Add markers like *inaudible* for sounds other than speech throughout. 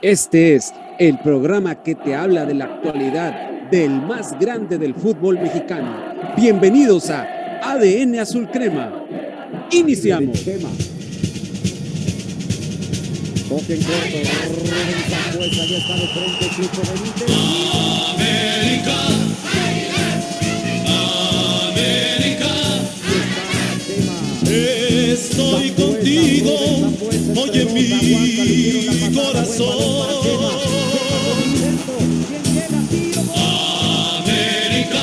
Este es el programa que te habla de la actualidad del más grande del fútbol mexicano. Bienvenidos a ADN Azul Crema. Iniciamos. Estoy contigo, oye mi corazón. América.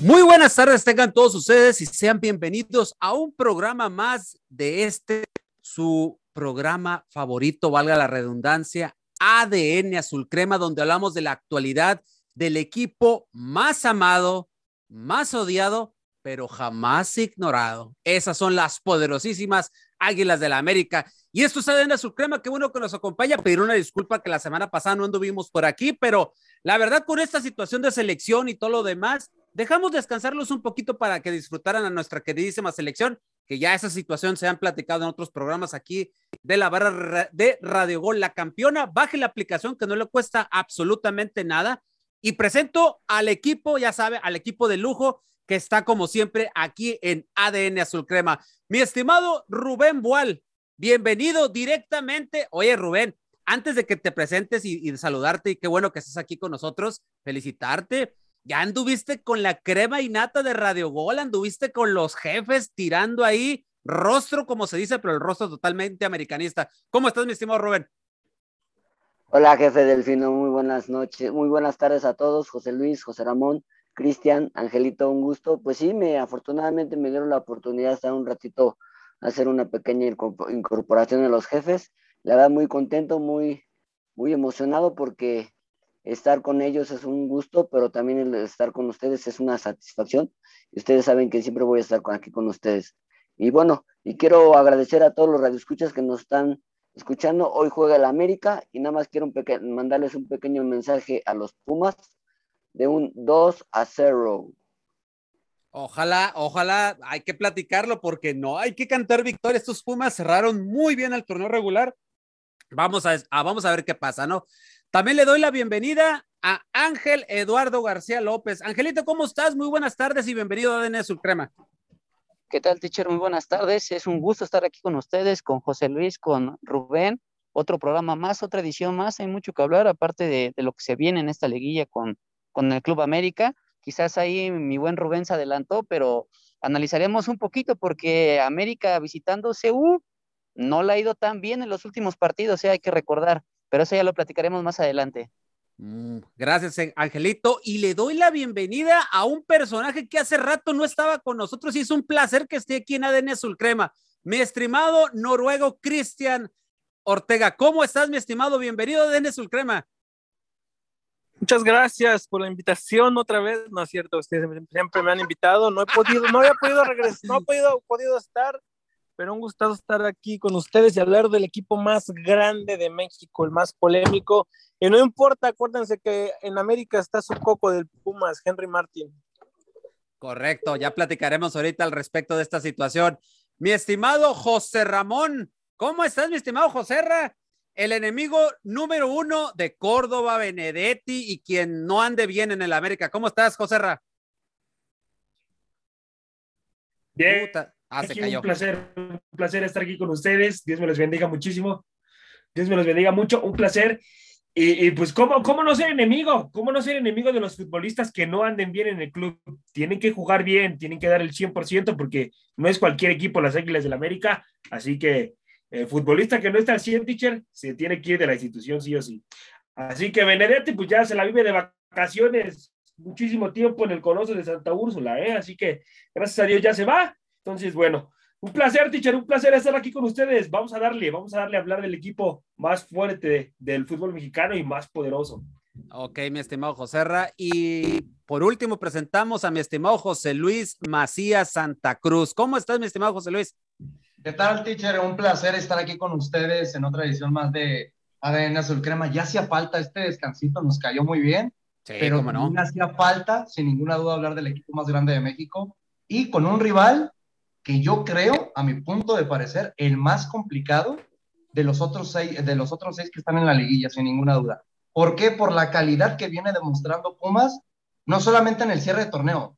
Muy buenas tardes, tengan todos ustedes y sean bienvenidos a un programa más de este, su programa favorito, valga la redundancia, ADN Azul Crema, donde hablamos de la actualidad del equipo más amado, más odiado, pero jamás ignorado. Esas son las poderosísimas Águilas de la América. Y esto es ADN Azul Crema, qué bueno que nos acompaña. Pedir una disculpa que la semana pasada no anduvimos por aquí, pero la verdad con esta situación de selección y todo lo demás, dejamos descansarlos un poquito para que disfrutaran a nuestra queridísima selección, que ya esa situación se han platicado en otros programas aquí de la barra de Radio Gol, la campeona. Baje la aplicación que no le cuesta absolutamente nada y presento al equipo, ya sabe, al equipo de lujo que está como siempre aquí en ADN Azul Crema. Mi estimado Rubén Boal, bienvenido directamente. Oye, Rubén, antes de que te presentes y, y, saludarte, y qué bueno que estés aquí con nosotros, felicitarte. Ya anduviste con la crema y nata de Radio Gol, anduviste con los jefes tirando ahí rostro, como se dice, pero el rostro totalmente americanista. ¿Cómo estás, mi estimado Rubén? Hola, jefe Delfino, muy buenas noches, muy buenas tardes a todos, José Luis, José Ramón, Cristian, Angelito, un gusto. Pues sí, me afortunadamente me dieron la oportunidad de estar un ratito a hacer una pequeña incorporación de los jefes. La verdad, muy contento, muy, muy emocionado porque estar con ellos es un gusto, pero también estar con ustedes es una satisfacción. Ustedes saben que siempre voy a estar aquí con ustedes. Y bueno, y quiero agradecer a todos los radioescuchas que nos están escuchando. Hoy juega el América y nada más quiero un mandarles un pequeño mensaje a los Pumas de un 2 a 0. Ojalá, ojalá, hay que platicarlo porque no hay que cantar victoria. Estos Pumas cerraron muy bien el torneo regular. Vamos a, a, vamos a ver qué pasa, ¿no? También le doy la bienvenida a Ángel Eduardo García López. Angelito, ¿cómo estás? Muy buenas tardes y bienvenido a ADN Sulcrema. ¿Qué tal, teacher? Muy buenas tardes. Es un gusto estar aquí con ustedes, con José Luis, con Rubén. Otro programa más, otra edición más. Hay mucho que hablar, aparte de, de lo que se viene en esta liguilla con, con el Club América. Quizás ahí mi buen Rubén se adelantó, pero analizaremos un poquito porque América visitando CU no le ha ido tan bien en los últimos partidos, ¿eh? hay que recordar, pero eso ya lo platicaremos más adelante. Mm, gracias, Angelito. Y le doy la bienvenida a un personaje que hace rato no estaba con nosotros y es un placer que esté aquí en ADN Azul Crema. Mi estimado noruego Cristian Ortega. ¿Cómo estás, mi estimado? Bienvenido a ADN Azul Crema. Muchas gracias por la invitación otra vez. No es cierto, ustedes siempre me han invitado. No he podido, no había podido regresar, no he podido, podido estar, pero un gustado estar aquí con ustedes y hablar del equipo más grande de México, el más polémico. Y no importa, acuérdense que en América está su coco del Pumas, Henry Martin. Correcto, ya platicaremos ahorita al respecto de esta situación. Mi estimado José Ramón, ¿cómo estás, mi estimado José Ra? El enemigo número uno de Córdoba, Benedetti y quien no ande bien en el América. ¿Cómo estás, José Ra? Bien. Ah, se cayó. Un placer, un placer estar aquí con ustedes. Dios me los bendiga muchísimo. Dios me los bendiga mucho. Un placer. Y, y, pues, ¿cómo, ¿cómo no ser enemigo? ¿Cómo no ser enemigo de los futbolistas que no anden bien en el club? Tienen que jugar bien, tienen que dar el 100% porque no es cualquier equipo las Águilas del América. Así que el futbolista que no está al 100, teacher, se tiene que ir de la institución sí o sí. Así que Benedetti, pues ya se la vive de vacaciones muchísimo tiempo en el Coloso de Santa Úrsula, ¿eh? Así que gracias a Dios ya se va. Entonces, bueno, un placer, teacher, un placer estar aquí con ustedes. Vamos a darle, vamos a darle a hablar del equipo más fuerte del fútbol mexicano y más poderoso. Ok, mi estimado José Ra. Y por último, presentamos a mi estimado José Luis Macías Santa Cruz. ¿Cómo estás, mi estimado José Luis? ¿Qué tal, teacher? Un placer estar aquí con ustedes en otra edición más de ADN Azul Crema. Ya hacía falta este descansito, nos cayó muy bien. Sí, pero no. hacía falta, sin ninguna duda, hablar del equipo más grande de México y con un rival que yo creo, a mi punto de parecer, el más complicado de los otros seis, de los otros seis que están en la liguilla, sin ninguna duda. ¿Por qué? Por la calidad que viene demostrando Pumas, no solamente en el cierre de torneo,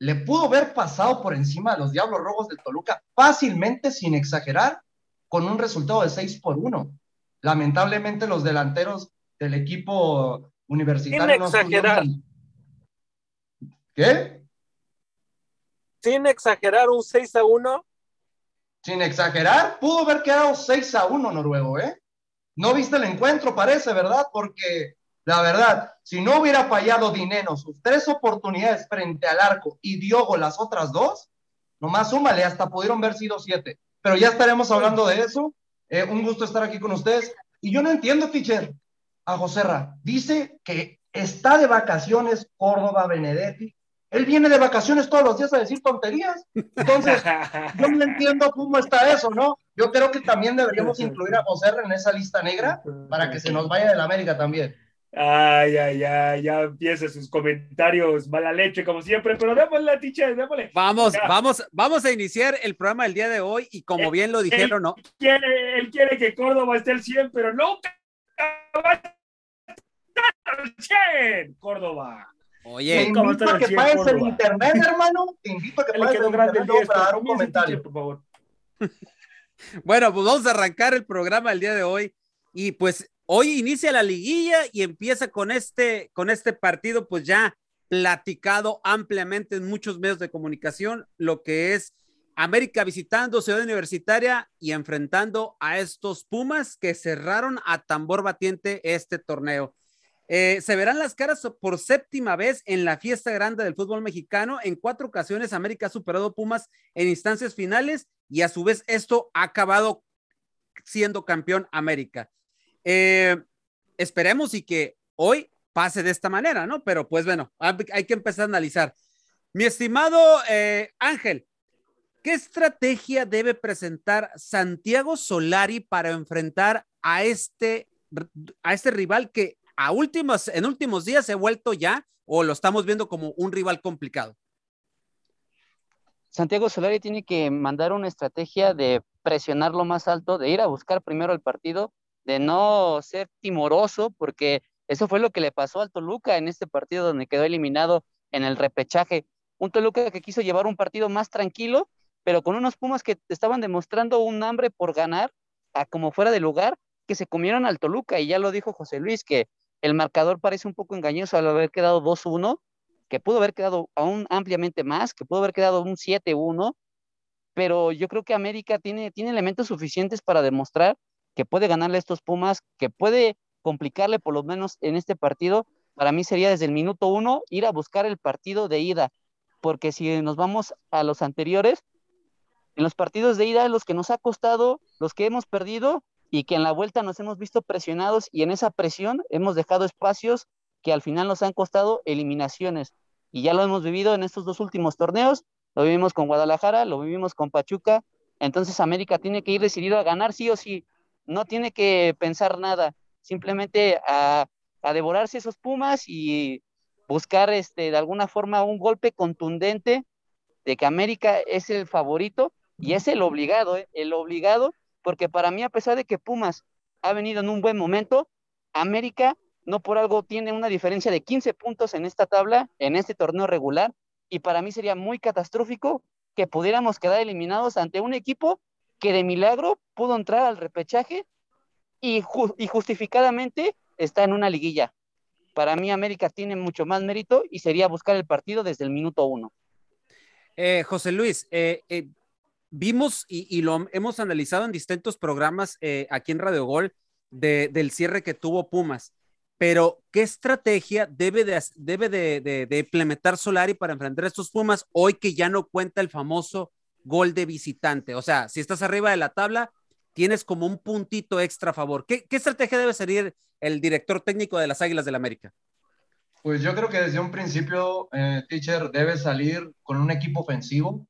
le pudo haber pasado por encima a los Diablos Rojos del Toluca fácilmente, sin exagerar, con un resultado de 6 por 1. Lamentablemente los delanteros del equipo universitario... Sin exagerar. ¿Qué? Sin exagerar un 6 a 1. Sin exagerar, pudo haber quedado 6 a 1 Noruego, ¿eh? No viste el encuentro, parece, ¿verdad? Porque la verdad, si no hubiera fallado Dineno sus tres oportunidades frente al arco y Diogo las otras dos, nomás súmale, hasta pudieron haber sido siete. Pero ya estaremos hablando de eso. Eh, un gusto estar aquí con ustedes. Y yo no entiendo, teacher, a Joserra. Dice que está de vacaciones Córdoba Benedetti. Él viene de vacaciones todos los días a decir tonterías. Entonces, yo no entiendo cómo está eso, ¿no? Yo creo que también deberíamos incluir a Joserra en esa lista negra para que se nos vaya de la América también. Ay, ay, ay, ya empieza sus comentarios mala leche, como siempre, pero démosle, teacher, démosle. Vamos, vamos, vamos a iniciar el programa del día de hoy y como bien lo dijeron, ¿no? Quiere, él quiere que Córdoba esté al 100, pero nunca va a estar al 100, Córdoba. Oye, te invito a que pagues el internet, hermano. Te invito a que pagues el internet para dar un comentario, por favor. *laughs* bueno, pues vamos a arrancar el programa del día de hoy y pues Hoy inicia la liguilla y empieza con este, con este partido, pues ya platicado ampliamente en muchos medios de comunicación, lo que es América visitando Ciudad Universitaria y enfrentando a estos Pumas que cerraron a tambor batiente este torneo. Eh, se verán las caras por séptima vez en la fiesta grande del fútbol mexicano. En cuatro ocasiones América ha superado Pumas en instancias finales y a su vez esto ha acabado siendo campeón América. Eh, esperemos y que hoy pase de esta manera, ¿no? Pero pues bueno, hay que empezar a analizar. Mi estimado eh, Ángel, ¿qué estrategia debe presentar Santiago Solari para enfrentar a este, a este rival que a en últimos días se ha vuelto ya o lo estamos viendo como un rival complicado? Santiago Solari tiene que mandar una estrategia de presionar lo más alto, de ir a buscar primero el partido de no ser timoroso, porque eso fue lo que le pasó al Toluca en este partido donde quedó eliminado en el repechaje. Un Toluca que quiso llevar un partido más tranquilo, pero con unos Pumas que estaban demostrando un hambre por ganar, a como fuera de lugar, que se comieron al Toluca. Y ya lo dijo José Luis, que el marcador parece un poco engañoso al haber quedado 2-1, que pudo haber quedado aún ampliamente más, que pudo haber quedado un 7-1, pero yo creo que América tiene, tiene elementos suficientes para demostrar que puede ganarle a estos Pumas, que puede complicarle por lo menos en este partido, para mí sería desde el minuto uno ir a buscar el partido de ida, porque si nos vamos a los anteriores, en los partidos de ida, los que nos ha costado, los que hemos perdido y que en la vuelta nos hemos visto presionados y en esa presión hemos dejado espacios que al final nos han costado eliminaciones. Y ya lo hemos vivido en estos dos últimos torneos, lo vivimos con Guadalajara, lo vivimos con Pachuca, entonces América tiene que ir decidido a ganar sí o sí, no tiene que pensar nada, simplemente a, devorarse esos Pumas y buscar este, de alguna forma un golpe contundente de que América es el favorito y es el obligado, ¿eh? el obligado, porque para mí a pesar de que Pumas ha venido en un buen momento, América no por algo tiene una diferencia de 15 puntos en esta tabla, en este torneo regular, y para mí sería muy catastrófico que pudiéramos quedar eliminados ante un equipo que de milagro pudo entrar al repechaje y, justificadamente está en una liguilla. Para mí América tiene mucho más mérito y sería buscar el partido desde el minuto uno. Eh, José Luis, eh, eh, vimos y, lo hemos analizado en distintos programas aquí en Radio Gol del cierre que tuvo Pumas, pero ¿qué estrategia debe, de, debe de, de, implementar Solari para enfrentar a estos Pumas hoy que ya no cuenta el famoso gol de visitante. O sea, si estás arriba de la tabla, tienes como un puntito extra a favor. ¿Qué, estrategia debe seguir el director técnico de las Águilas del la América? Pues yo creo que desde un principio, eh, Teacher, debe salir con un equipo ofensivo,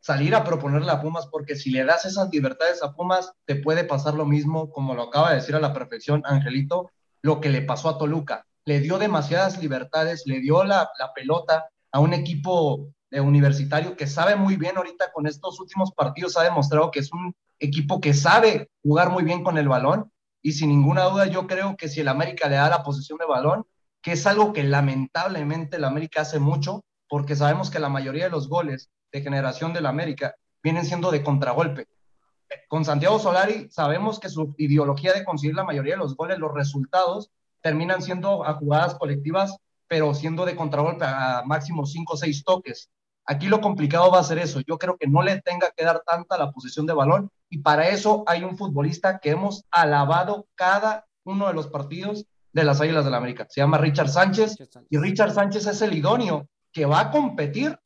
salir a proponerle a Pumas, porque si le das esas libertades a Pumas, te puede pasar lo mismo, como lo acaba de decir a la perfección Angelito, lo que le pasó a Toluca. Le dio demasiadas libertades, le dio la, la pelota a un equipo de Universitario, que sabe muy bien ahorita con estos últimos partidos, ha demostrado que es un equipo que sabe jugar muy bien con el balón. Y sin ninguna duda, yo creo que si el América le da la posición de balón, que es algo que lamentablemente el América hace mucho, porque sabemos que la mayoría de los goles de generación del América vienen siendo de contragolpe. Con Santiago Solari sabemos que su ideología de conseguir la mayoría de los goles, los resultados, terminan siendo a jugadas colectivas, pero siendo de contragolpe a máximo 5 o 6 toques. Aquí lo complicado va a ser eso. Yo creo que no le tenga que dar tanta la posición de balón y para eso hay un futbolista que hemos alabado cada uno de los partidos de las Águilas del la América. Se llama Richard Sánchez y Richard Sánchez es el idóneo que va a competir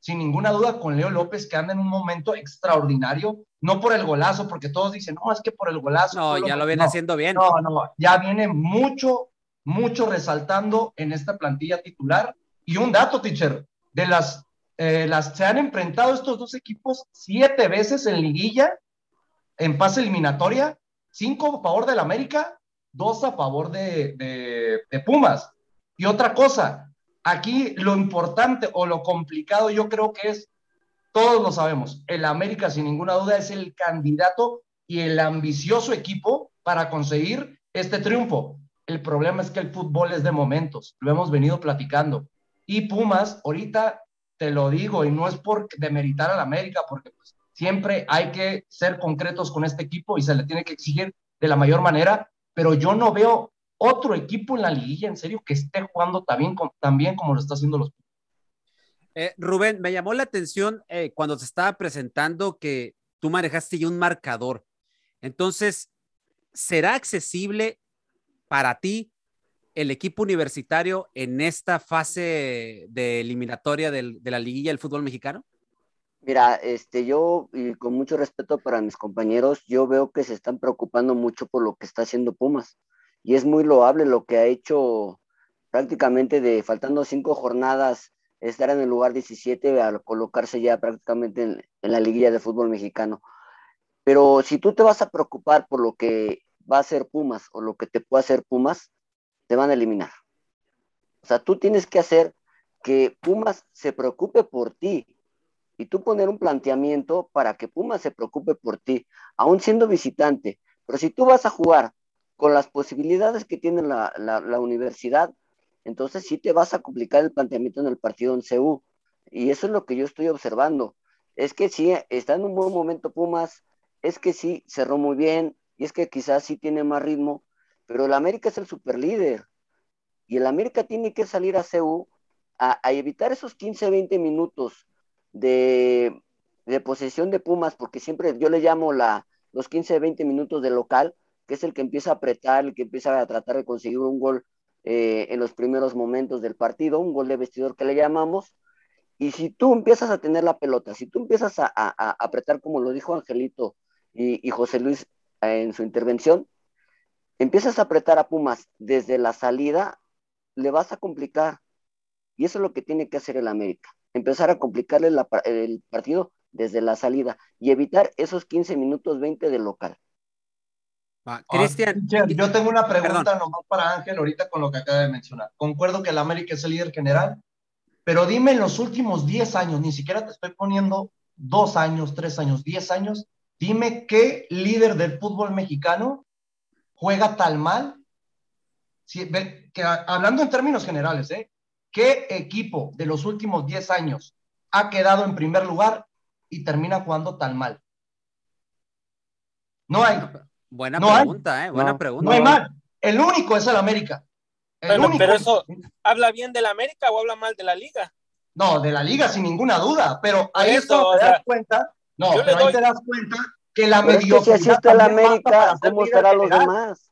sin ninguna duda con Leo López que anda en un momento extraordinario, no por el golazo, porque todos dicen, no, es que por el golazo. No, ya lo viene haciendo bien. No, no, ya viene mucho, mucho resaltando en esta plantilla titular. Y un dato, teacher, de las, eh, las se han enfrentado estos dos equipos siete veces en liguilla, en pase eliminatoria, cinco a favor del América, dos a favor de, de Pumas. Y otra cosa, aquí lo importante o lo complicado yo creo que es, todos lo sabemos, el América sin ninguna duda es el candidato y el ambicioso equipo para conseguir este triunfo. El problema es que el fútbol es de momentos, lo hemos venido platicando. Y Pumas, ahorita te lo digo, y no es por demeritar al América, porque pues, siempre hay que ser concretos con este equipo y se le tiene que exigir de la mayor manera, pero yo no veo otro equipo en la liguilla, en serio, que esté jugando tan bien, como lo está haciendo los. Eh, Rubén, me llamó la atención eh, cuando te estaba presentando que tú manejaste ya un marcador. Entonces, ¿será accesible para ti el equipo universitario en esta fase de eliminatoria de la liguilla del fútbol mexicano? Mira, este, yo, y con mucho respeto para mis compañeros, yo veo que se están preocupando mucho por lo que está haciendo Pumas y es muy loable lo que ha hecho prácticamente de faltando cinco jornadas estar en el lugar 17 al colocarse ya prácticamente en, la liguilla de fútbol mexicano. Pero si tú te vas a preocupar por lo que va a hacer Pumas o lo que te puede hacer Pumas, te van a eliminar. O sea, tú tienes que hacer que Pumas se preocupe por ti y tú poner un planteamiento para que Pumas se preocupe por ti, aún siendo visitante. Pero si tú vas a jugar con las posibilidades que tiene la, universidad, entonces sí te vas a complicar el planteamiento en el partido en CU. Y eso es lo que yo estoy observando. Es que sí, está en un buen momento Pumas, es que sí, cerró muy bien, y es que quizás sí tiene más ritmo, pero el América es el superlíder. Y el América tiene que salir a CU a, evitar esos 15, 20 minutos de, posesión de Pumas, porque siempre yo le llamo la, los 15, 20 minutos de local, que es el que empieza a apretar, el que empieza a tratar de conseguir un gol eh, en los primeros momentos del partido, un gol de vestidor que le llamamos. Y si tú empiezas a tener la pelota, si tú empiezas a, apretar, como lo dijo Angelito y, José Luis eh, en su intervención, empiezas a apretar a Pumas desde la salida, le vas a complicar. Y eso es lo que tiene que hacer el América, empezar a complicarle el partido desde la salida y evitar esos 15 minutos 20 de local. Ah, Cristian. yo tengo una pregunta nomás para Ángel ahorita con lo que acaba de mencionar. Concuerdo que el América es el líder general, pero dime en los últimos 10 años, ni siquiera te estoy poniendo dos años, tres años, 10 años, dime qué líder del fútbol mexicano juega tal mal. que, hablando en términos generales, ¿eh? ¿qué equipo de los últimos 10 años ha quedado en primer lugar y termina jugando tan mal? No hay. Buena pregunta, ¿eh? Buena pregunta. No hay mal. El único es el América. El único. Pero eso, ¿habla bien del América o habla mal de la liga? No, de la liga sin ninguna duda, pero ahí eso, te das cuenta, no, pero ahí te das cuenta que la mediocridad. si así está el América, ¿cómo estarán los demás?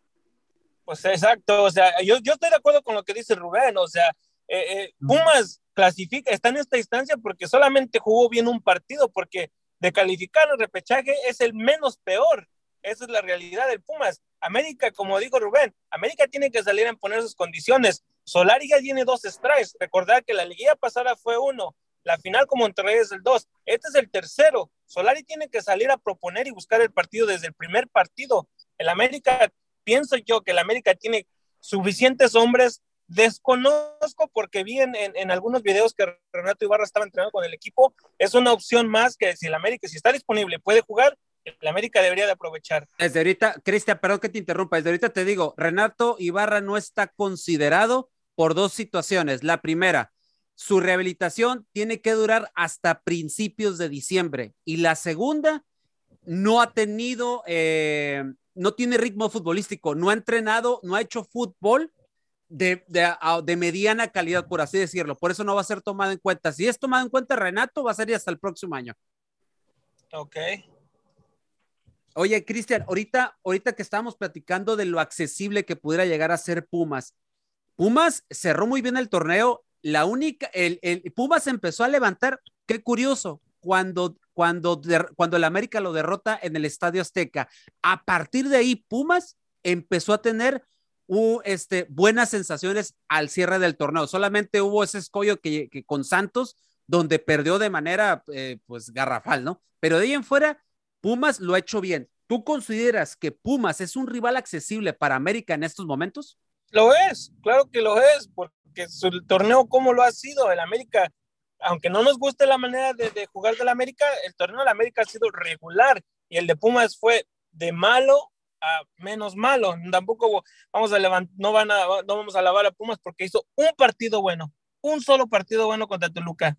Pues exacto, o sea, yo, yo estoy de acuerdo con lo que dice Rubén, o sea, eh, eh, Pumas clasifica, está en esta instancia porque solamente jugó bien un partido, porque de calificar el repechaje es el menos peor. Esa es la realidad del Pumas. América, como dijo Rubén, América tiene que salir a poner sus condiciones. Solari ya tiene dos strikes. Recordar que la liguilla pasada fue uno, la final como Monterrey es el dos. Este es el tercero. Solari tiene que salir a proponer y buscar el partido desde el primer partido. El América, pienso yo que el América tiene suficientes hombres Desconozco porque vi en, en, algunos videos que Renato Ibarra estaba entrenando con el equipo. Es una opción más que si el América, si está disponible, puede jugar, el América debería de aprovechar. Desde ahorita, Cristian, perdón que te interrumpa, desde ahorita te digo, Renato Ibarra no está considerado por dos situaciones. La primera, su rehabilitación tiene que durar hasta principios de diciembre. Y la segunda, no ha tenido, eh, no tiene ritmo futbolístico, no ha entrenado, no ha hecho fútbol de, de, mediana calidad, por así decirlo. Por eso no va a ser tomado en cuenta. Si es tomado en cuenta Renato, va a ser hasta el próximo año. Ok. Oye, Cristian, ahorita, ahorita que estábamos platicando de lo accesible que pudiera llegar a ser Pumas, Pumas cerró muy bien el torneo. La única, el, el Pumas empezó a levantar, qué curioso, cuando, cuando, cuando el América lo derrota en el Estadio Azteca. A partir de ahí, Pumas empezó a tener uh, este, buenas sensaciones al cierre del torneo. Solamente hubo ese escollo que, que con Santos, donde perdió de manera eh, pues garrafal, ¿no? Pero de ahí en fuera, Pumas lo ha hecho bien. ¿Tú consideras que Pumas es un rival accesible para América en estos momentos? Lo es, claro que lo es, porque su torneo, ¿cómo lo ha sido? El América, aunque no nos guste la manera de, de jugar del América, el torneo del América ha sido regular y el de Pumas fue de malo a menos malo. Tampoco vamos a levantar, no, van a, no vamos a lavar a Pumas porque hizo un partido bueno, un solo partido bueno contra Toluca.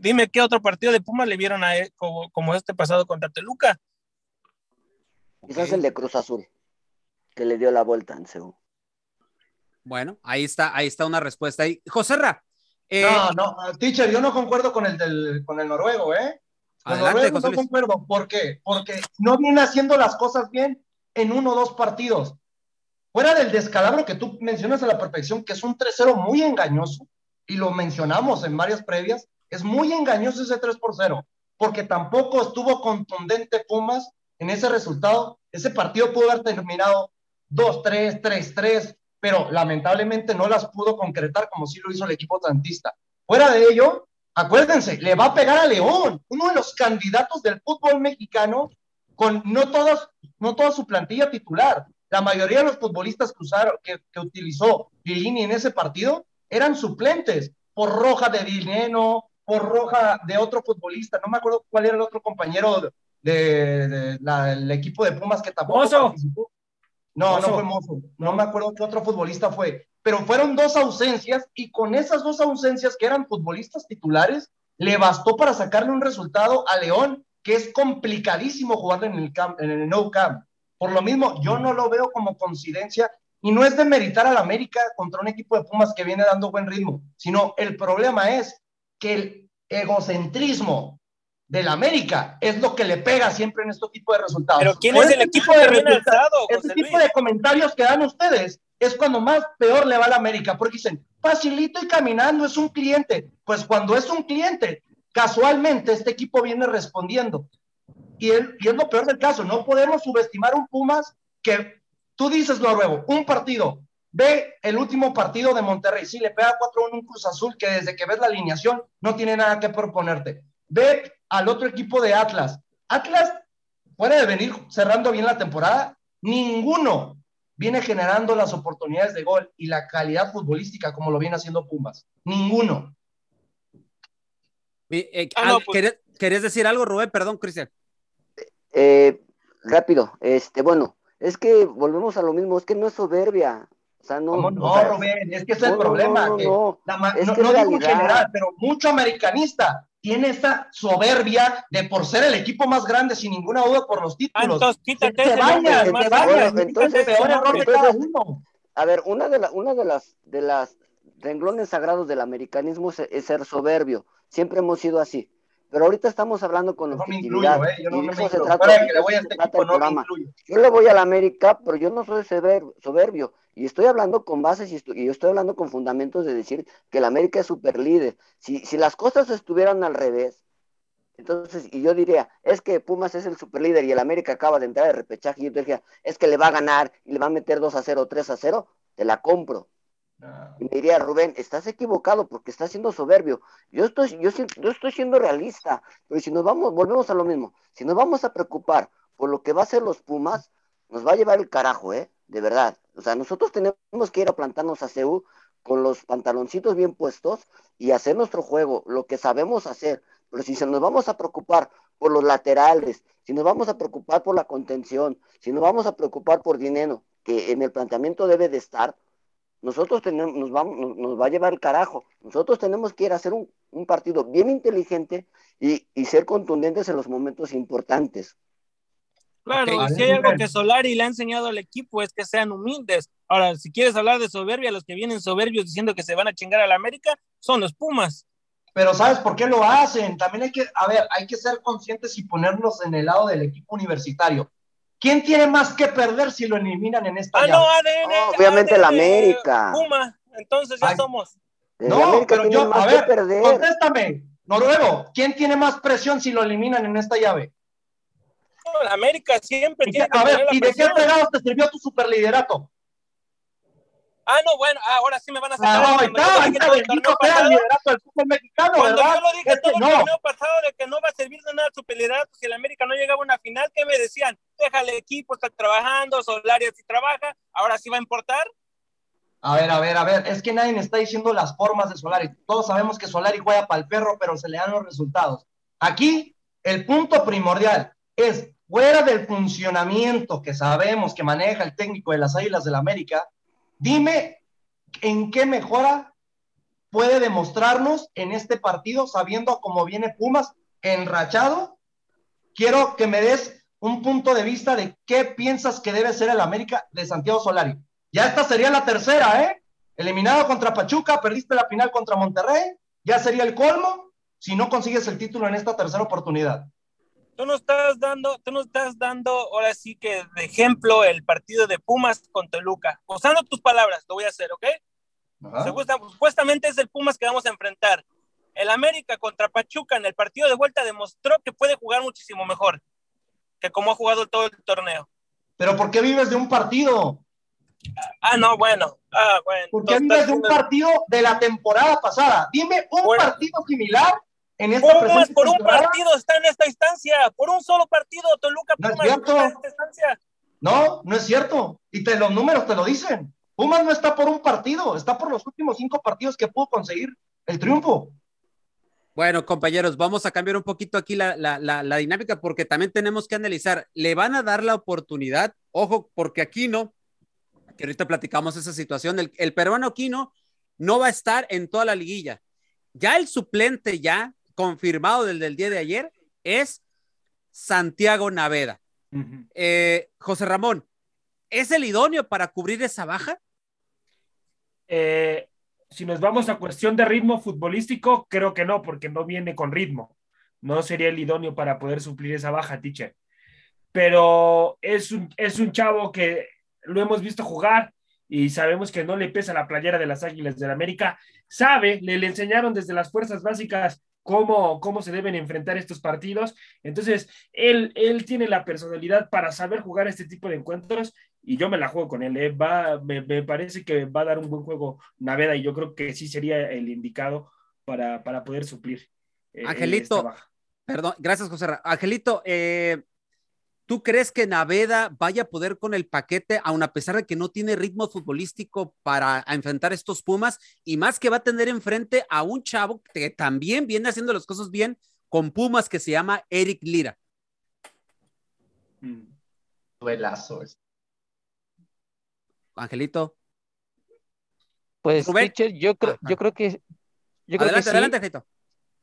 Dime qué otro partido de Pumas le vieron a él como, este pasado contra Toluca. Quizás el de Cruz Azul, que le dio la vuelta en Seúl. Bueno, ahí está, ahí está una respuesta. Ahí. José Ra. Eh, no, no, teacher, yo no concuerdo con el del, con el noruego, ¿eh? Con noruego no concuerdo. ¿Por qué? Porque no viene haciendo las cosas bien en uno o dos partidos. Fuera del descalabro que tú mencionas a la perfección, que es un 3-0 muy engañoso, y lo mencionamos en varias previas, es muy engañoso ese 3 por 0, porque tampoco estuvo contundente Pumas en ese resultado. Ese partido pudo haber terminado 2-3, 3-3, pero lamentablemente no las pudo concretar como sí lo hizo el equipo tantista. Fuera de ello, acuérdense, le va a pegar a León, uno de los candidatos del fútbol mexicano, con no, todos, no toda su plantilla titular. La mayoría de los futbolistas que, usaron, que, que utilizó Lilini en ese partido eran suplentes, por roja de Dineno, por roja de otro futbolista, no me acuerdo cuál era el otro compañero del equipo de Pumas que tampoco participó. No, no fue Mozo, no me acuerdo qué otro futbolista fue, pero fueron dos ausencias y con esas dos ausencias que eran futbolistas titulares, le bastó para sacarle un resultado a León, que es complicadísimo jugar en el, camp, en el no camp. Por lo mismo, yo no lo veo como coincidencia y no es de meritar al América contra un equipo de Pumas que viene dando buen ritmo, sino el problema es que el egocentrismo del América es lo que le pega siempre en este tipo de resultados. Pero ¿quién es el equipo de alzado? Este tipo de comentarios que dan ustedes es cuando más peor le va al América, porque dicen, facilito y caminando es un cliente. Pues cuando es un cliente, casualmente este equipo viene respondiendo. Y, y es lo peor del caso, no podemos subestimar un Pumas que tú dices, Noruego, un partido, Ve el último partido de Monterrey. Sí, le pega 4-1 un Cruz Azul que desde que ves la alineación no tiene nada que proponerte. Ve al otro equipo de Atlas. Atlas, puede venir cerrando bien la temporada, ninguno viene generando las oportunidades de gol y la calidad futbolística como lo viene haciendo Pumas. Ninguno. Eh, ah, pues. ¿querés, decir algo, Rubén? Perdón, Cristian. Eh, rápido, este, bueno, es que volvemos a lo mismo, es que no es soberbia, no, no, Rubén? Es que ese es el problema. No, no, no digo en general, pero mucho americanista tiene esa soberbia de por ser el equipo más grande, sin ninguna duda, por los títulos. entonces, quítate se, vaya, se vaya. entonces, peor error de cada uno. A ver, una de, la, una de las de las renglones sagrados del americanismo es ser soberbio. Siempre hemos sido así. Pero ahorita estamos hablando con objetividad. ¿eh? Yo no, me se trata, que le voy a este programa. Yo le voy a la América, pero yo no soy soberbio. Y estoy hablando con bases y, yo estoy hablando con fundamentos de decir que la América es super líder. Si, si las cosas estuvieran al revés, entonces, y yo diría, es que Pumas es el super líder y el América acaba de entrar de repechaje y yo diría, es que le va a ganar y le va a meter 2 a 0, 3 a 0, te la compro. Y me diría, Rubén, estás equivocado porque estás siendo soberbio. Yo estoy, yo, yo estoy siendo realista, pero si nos vamos, volvemos a lo mismo, si nos vamos a preocupar por lo que va a hacer los Pumas, nos va a llevar el carajo, ¿eh? De verdad. O sea, nosotros tenemos que ir a plantarnos a CEU con los pantaloncitos bien puestos y hacer nuestro juego, lo que sabemos hacer. Pero si se nos vamos a preocupar por los laterales, si nos vamos a preocupar por la contención, si nos vamos a preocupar por dinero, que en el planteamiento debe de estar, nosotros tenemos, nos, vamos, nos, va a llevar el carajo. Nosotros tenemos que ir a hacer un, partido bien inteligente y, ser contundentes en los momentos importantes. Claro, si hay algo que Solari le ha enseñado al equipo es que sean humildes. Ahora, si quieres hablar de soberbia, los que vienen soberbios diciendo que se van a chingar a la América son los Pumas. Pero ¿sabes por qué lo hacen? También hay que, a ver, hay que ser conscientes y ponernos en el lado del equipo universitario. ¿Quién tiene más que perder si lo eliminan en esta ah, no, obviamente la América. Puma, entonces ya somos. No, pero yo, a ver, contéstame, Noruego, ¿quién tiene más presión si lo eliminan en esta llave? La América siempre tiene A ver, ¿y de qué fregados te sirvió tu superliderato? Ah, no, bueno, ah, ahora sí me van a sacar. Ah, no, está, está bendito sea el liderato del fútbol mexicano, Cuando ¿verdad? yo lo dije todo no. el torneo pasado de que no va a servir de nada su liderato si el América no llegaba a una final, ¿qué me decían? Déjale el equipo, está trabajando, Solari si trabaja, ahora sí va a importar. A ver, a ver, a ver, es que nadie está diciendo las formas de Solari. Todos sabemos que Solari juega para el perro, pero se le dan los resultados. Aquí, el punto primordial es, fuera del funcionamiento que sabemos que maneja el técnico de las Águilas del la América, Dime en qué mejora puede demostrarnos en este partido, sabiendo cómo viene Pumas enrachado. Quiero que me des un punto de vista de qué piensas que debe ser el América de Santiago Solari. Ya esta sería la tercera, ¿eh? Eliminado contra Pachuca, perdiste la final contra Monterrey, ya sería el colmo si no consigues el título en esta tercera oportunidad tú nos estás dando, tú nos estás dando ahora sí que de ejemplo el partido de Pumas con Toluca. Usando tus palabras, lo voy a hacer, ¿ok? Supuestamente es el Pumas que vamos a enfrentar. El América contra Pachuca en el partido de vuelta demostró que puede jugar muchísimo mejor que como ha jugado todo el torneo. Pero ¿por qué vives de un partido? Ah, no, bueno. Ah, bueno. ¿Por qué vives de un partido de la temporada pasada? Dime un partido similar en esta Pumas por un partido está en esta instancia, por un solo partido, Toluca no Pumas está en esta instancia. No, no es cierto. Y te, los números te lo dicen. Pumas no está por un partido, está por los últimos cinco partidos que pudo conseguir el triunfo. Bueno, compañeros, vamos a cambiar un poquito aquí la, la, la, dinámica porque también tenemos que analizar, ¿le van a dar la oportunidad? Ojo, porque aquí no, que ahorita platicamos esa situación, el, el peruano Aquino no va a estar en toda la liguilla. Ya el suplente ya confirmado desde el día de ayer es Santiago Naveda. Eh, José Ramón, ¿es el idóneo para cubrir esa baja? Eh, si nos vamos a cuestión de ritmo futbolístico, creo que no, porque no viene con ritmo. No sería el idóneo para poder suplir esa baja, teacher. Pero es un, es un chavo que lo hemos visto jugar y sabemos que no le pesa la playera de las Águilas del la América. Sabe, le, le enseñaron desde las fuerzas básicas cómo, cómo se deben enfrentar estos partidos. Entonces, él, él tiene la personalidad para saber jugar este tipo de encuentros y yo me la juego con él. ¿eh? Va, me, parece que va a dar un buen juego Naveda y yo creo que sí sería el indicado para, poder suplir. Eh, Angelito, perdón, gracias José. Angelito, eh, ¿Tú crees que Naveda vaya a poder con el paquete, aun a pesar de que no tiene ritmo futbolístico para enfrentar estos Pumas? Y más que va a tener enfrente a un chavo que también viene haciendo las cosas bien con Pumas, que se llama Eric Lira. Mm. Duelazo. Angelito. Pues, yo creo, yo creo que. Yo creo adelante, adelante, Angelito.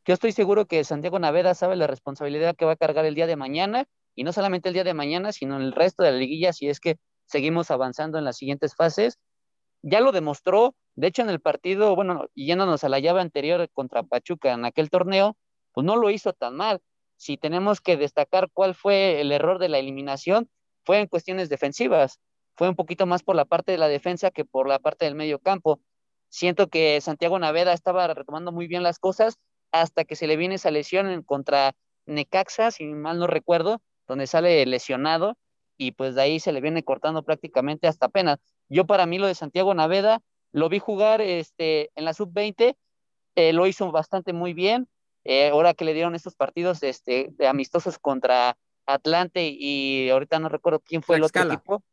Yo estoy seguro que Santiago Naveda sabe la responsabilidad que va a cargar el día de mañana y no solamente el día de mañana, sino el resto de la liguilla, si es que seguimos avanzando en las siguientes fases. Ya lo demostró, de hecho en el partido, bueno, yéndonos a la llave anterior contra Pachuca en aquel torneo, pues no lo hizo tan mal. Si tenemos que destacar cuál fue el error de la eliminación, fue en cuestiones defensivas, fue un poquito más por la parte de la defensa que por la parte del medio campo. Siento que Santiago Naveda estaba retomando muy bien las cosas hasta que se le viene esa lesión en contra Necaxa, si mal no recuerdo, donde sale lesionado y pues de ahí se le viene cortando prácticamente hasta apenas. Yo para mí lo de Santiago Naveda, lo vi jugar este, en la sub-20, eh, lo hizo bastante muy bien. Eh, ahora que le dieron estos partidos este, de amistosos contra Atlante y ahorita no recuerdo quién fue el otro equipo,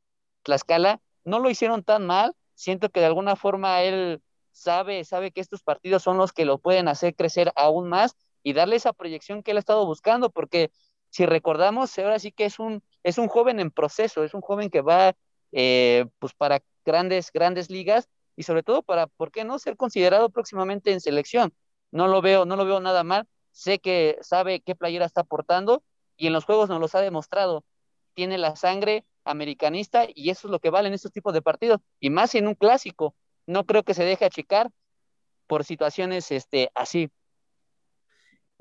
Tlaxcala, no lo hicieron tan mal. Siento que de alguna forma él sabe, sabe que estos partidos son los que lo pueden hacer crecer aún más y darle esa proyección que él ha estado buscando, porque si recordamos, ahora sí que es un, es un joven en proceso, es un joven que va eh, pues para grandes, grandes ligas y sobre todo para, ¿por qué no ser considerado próximamente en selección? No lo veo, no lo veo nada mal, sé que sabe qué playera está aportando y en los juegos nos los ha demostrado, tiene la sangre americanista y eso es lo que vale en estos tipos de partidos y más en un clásico, no creo que se deje achicar por situaciones este, así.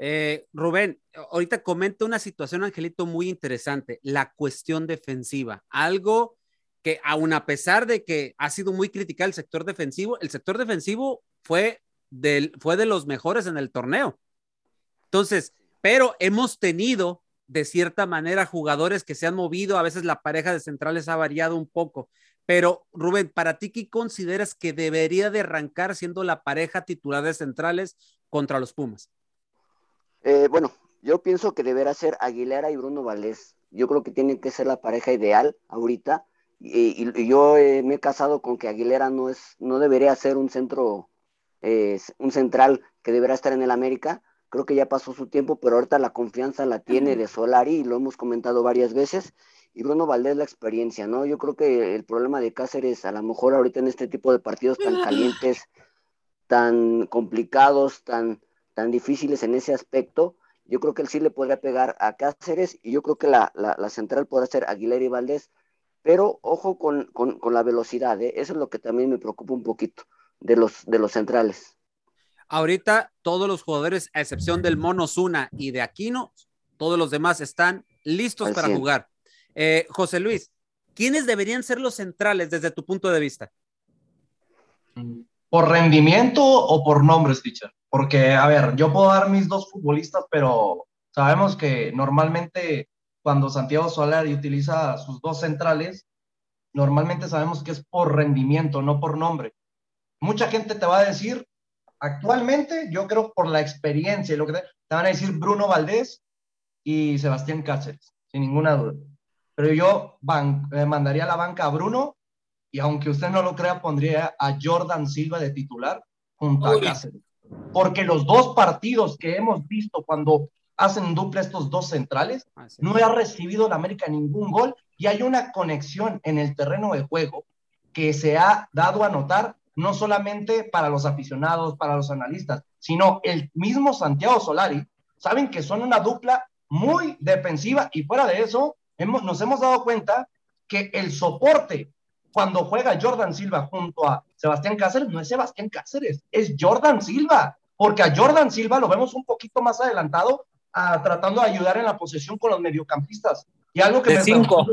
Eh, Rubén, ahorita comenta una situación, Angelito, muy interesante, la cuestión defensiva, algo que aun a pesar de que ha sido muy criticado el sector defensivo, el sector defensivo fue, del, fue de los mejores en el torneo. Entonces, pero hemos tenido de cierta manera jugadores que se han movido, a veces la pareja de centrales ha variado un poco, pero Rubén, para ti, ¿qué consideras que debería de arrancar siendo la pareja titular de centrales contra los Pumas? Eh, bueno, yo pienso que deberá ser Aguilera y Bruno Valdés. Yo creo que tienen que ser la pareja ideal ahorita. Y, yo eh, me he casado con que Aguilera no es, no debería ser un centro, eh, un central que deberá estar en el América. Creo que ya pasó su tiempo, pero ahorita la confianza la tiene de Solari y lo hemos comentado varias veces. Y Bruno Valdés la experiencia, ¿no? Yo creo que el problema de Cáceres, a lo mejor ahorita en este tipo de partidos tan calientes, tan complicados, tan tan difíciles en ese aspecto, yo creo que él sí le podría pegar a Cáceres y yo creo que la, central podrá ser Aguilera y Valdés, pero ojo con, la velocidad, ¿eh? eso es lo que también me preocupa un poquito de los, de los centrales. Ahorita todos los jugadores, a excepción del Mono Zuna y de Aquino, todos los demás están listos para jugar. Eh, José Luis, ¿quiénes deberían ser los centrales desde tu punto de vista? ¿Por rendimiento o por nombres, teacher? Porque, a ver, yo puedo dar mis dos futbolistas, pero sabemos que normalmente cuando Santiago Solari utiliza sus dos centrales, normalmente sabemos que es por rendimiento, no por nombre. Mucha gente te va a decir, actualmente, yo creo por la experiencia, lo que te, van a decir Bruno Valdés y Sebastián Cáceres, sin ninguna duda. Pero yo eh, mandaría a la banca a Bruno y aunque usted no lo crea, pondría a Jordan Silva de titular junto a Cáceres porque los dos partidos que hemos visto cuando hacen dupla estos dos centrales, ah, no ha recibido la América ningún gol. Y hay una conexión en el terreno de juego que se ha dado a notar no solamente para los aficionados, para los analistas, sino el mismo Santiago Solari, saben que son una dupla muy defensiva y fuera de eso, hemos, nos hemos dado cuenta que el soporte cuando juega Jordan Silva junto a Sebastián Cáceres, no es Sebastián Cáceres, es Jordan Silva, porque a Jordan Silva lo vemos un poquito más adelantado tratando de ayudar en la posesión con los mediocampistas. Y algo que... De cinco.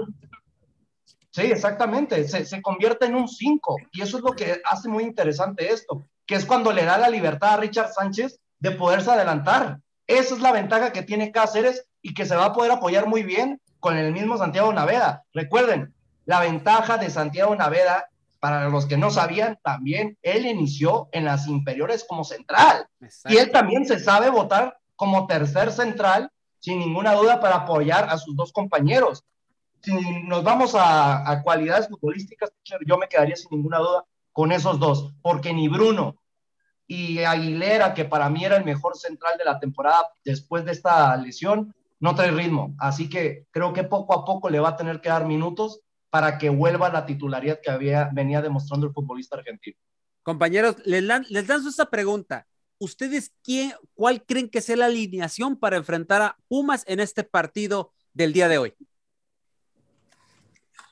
Sí, exactamente, se, se convierte en un 5 y eso es lo que hace muy interesante esto, que es cuando le da la libertad a Richard Sánchez de poderse adelantar. Esa es la ventaja que tiene Cáceres y que se va a poder apoyar muy bien con el mismo Santiago Naveda. Recuerden, la ventaja de Santiago Naveda, para los que no sabían, también él inició en las inferiores como central. Y él también se sabe votar como tercer central, sin ninguna duda, para apoyar a sus dos compañeros. Si nos vamos a, a cualidades futbolísticas, yo me quedaría sin ninguna duda con esos dos, porque ni Bruno y Aguilera, que para mí era el mejor central de la temporada después de esta lesión, no trae ritmo. Así que creo que poco a poco le va a tener que dar minutos para que vuelva la titularidad que había, venía demostrando el futbolista argentino. Compañeros, les, les lanzo esta pregunta. ¿Ustedes quién, cuál creen que sea la alineación para enfrentar a Pumas en este partido del día de hoy?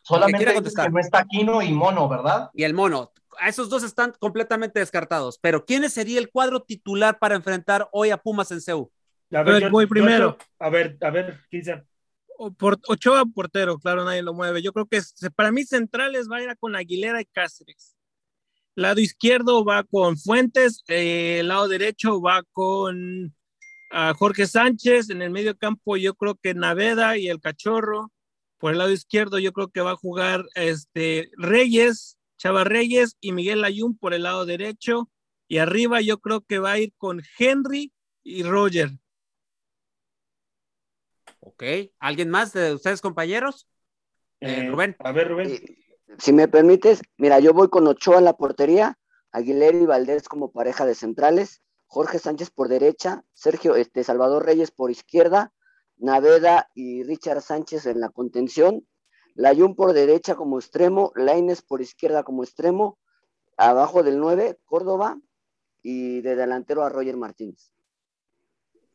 Solamente que no está Aquino y Mono, ¿verdad? Y el Mono. A esos dos están completamente descartados. Pero ¿quién sería el cuadro titular para enfrentar hoy a Pumas en CEU? A ver, yo, voy primero. a ver, a ver, Cristian. Ochoa portero, claro, nadie lo mueve. Yo creo que para mí centrales va a ir con Aguilera y Cáceres. Lado izquierdo va con Fuentes, eh, lado derecho va con Jorge Sánchez, en el medio campo yo creo que Naveda y el Cachorro. Por el lado izquierdo yo creo que va a jugar este Reyes, Chava Reyes y Miguel Ayun por el lado derecho. Y arriba yo creo que va a ir con Henry y Roger. Ok, ¿alguien más de ustedes, compañeros? Eh, eh, Rubén. A ver, Rubén. si me permites, mira, yo voy con Ochoa en la portería, Aguilera y Valdés como pareja de centrales, Jorge Sánchez por derecha, Sergio este, Salvador Reyes por izquierda, Naveda y Richard Sánchez en la contención, Layún por derecha como extremo, Laines por izquierda como extremo, abajo del 9, Córdoba, y de delantero a Roger Martínez.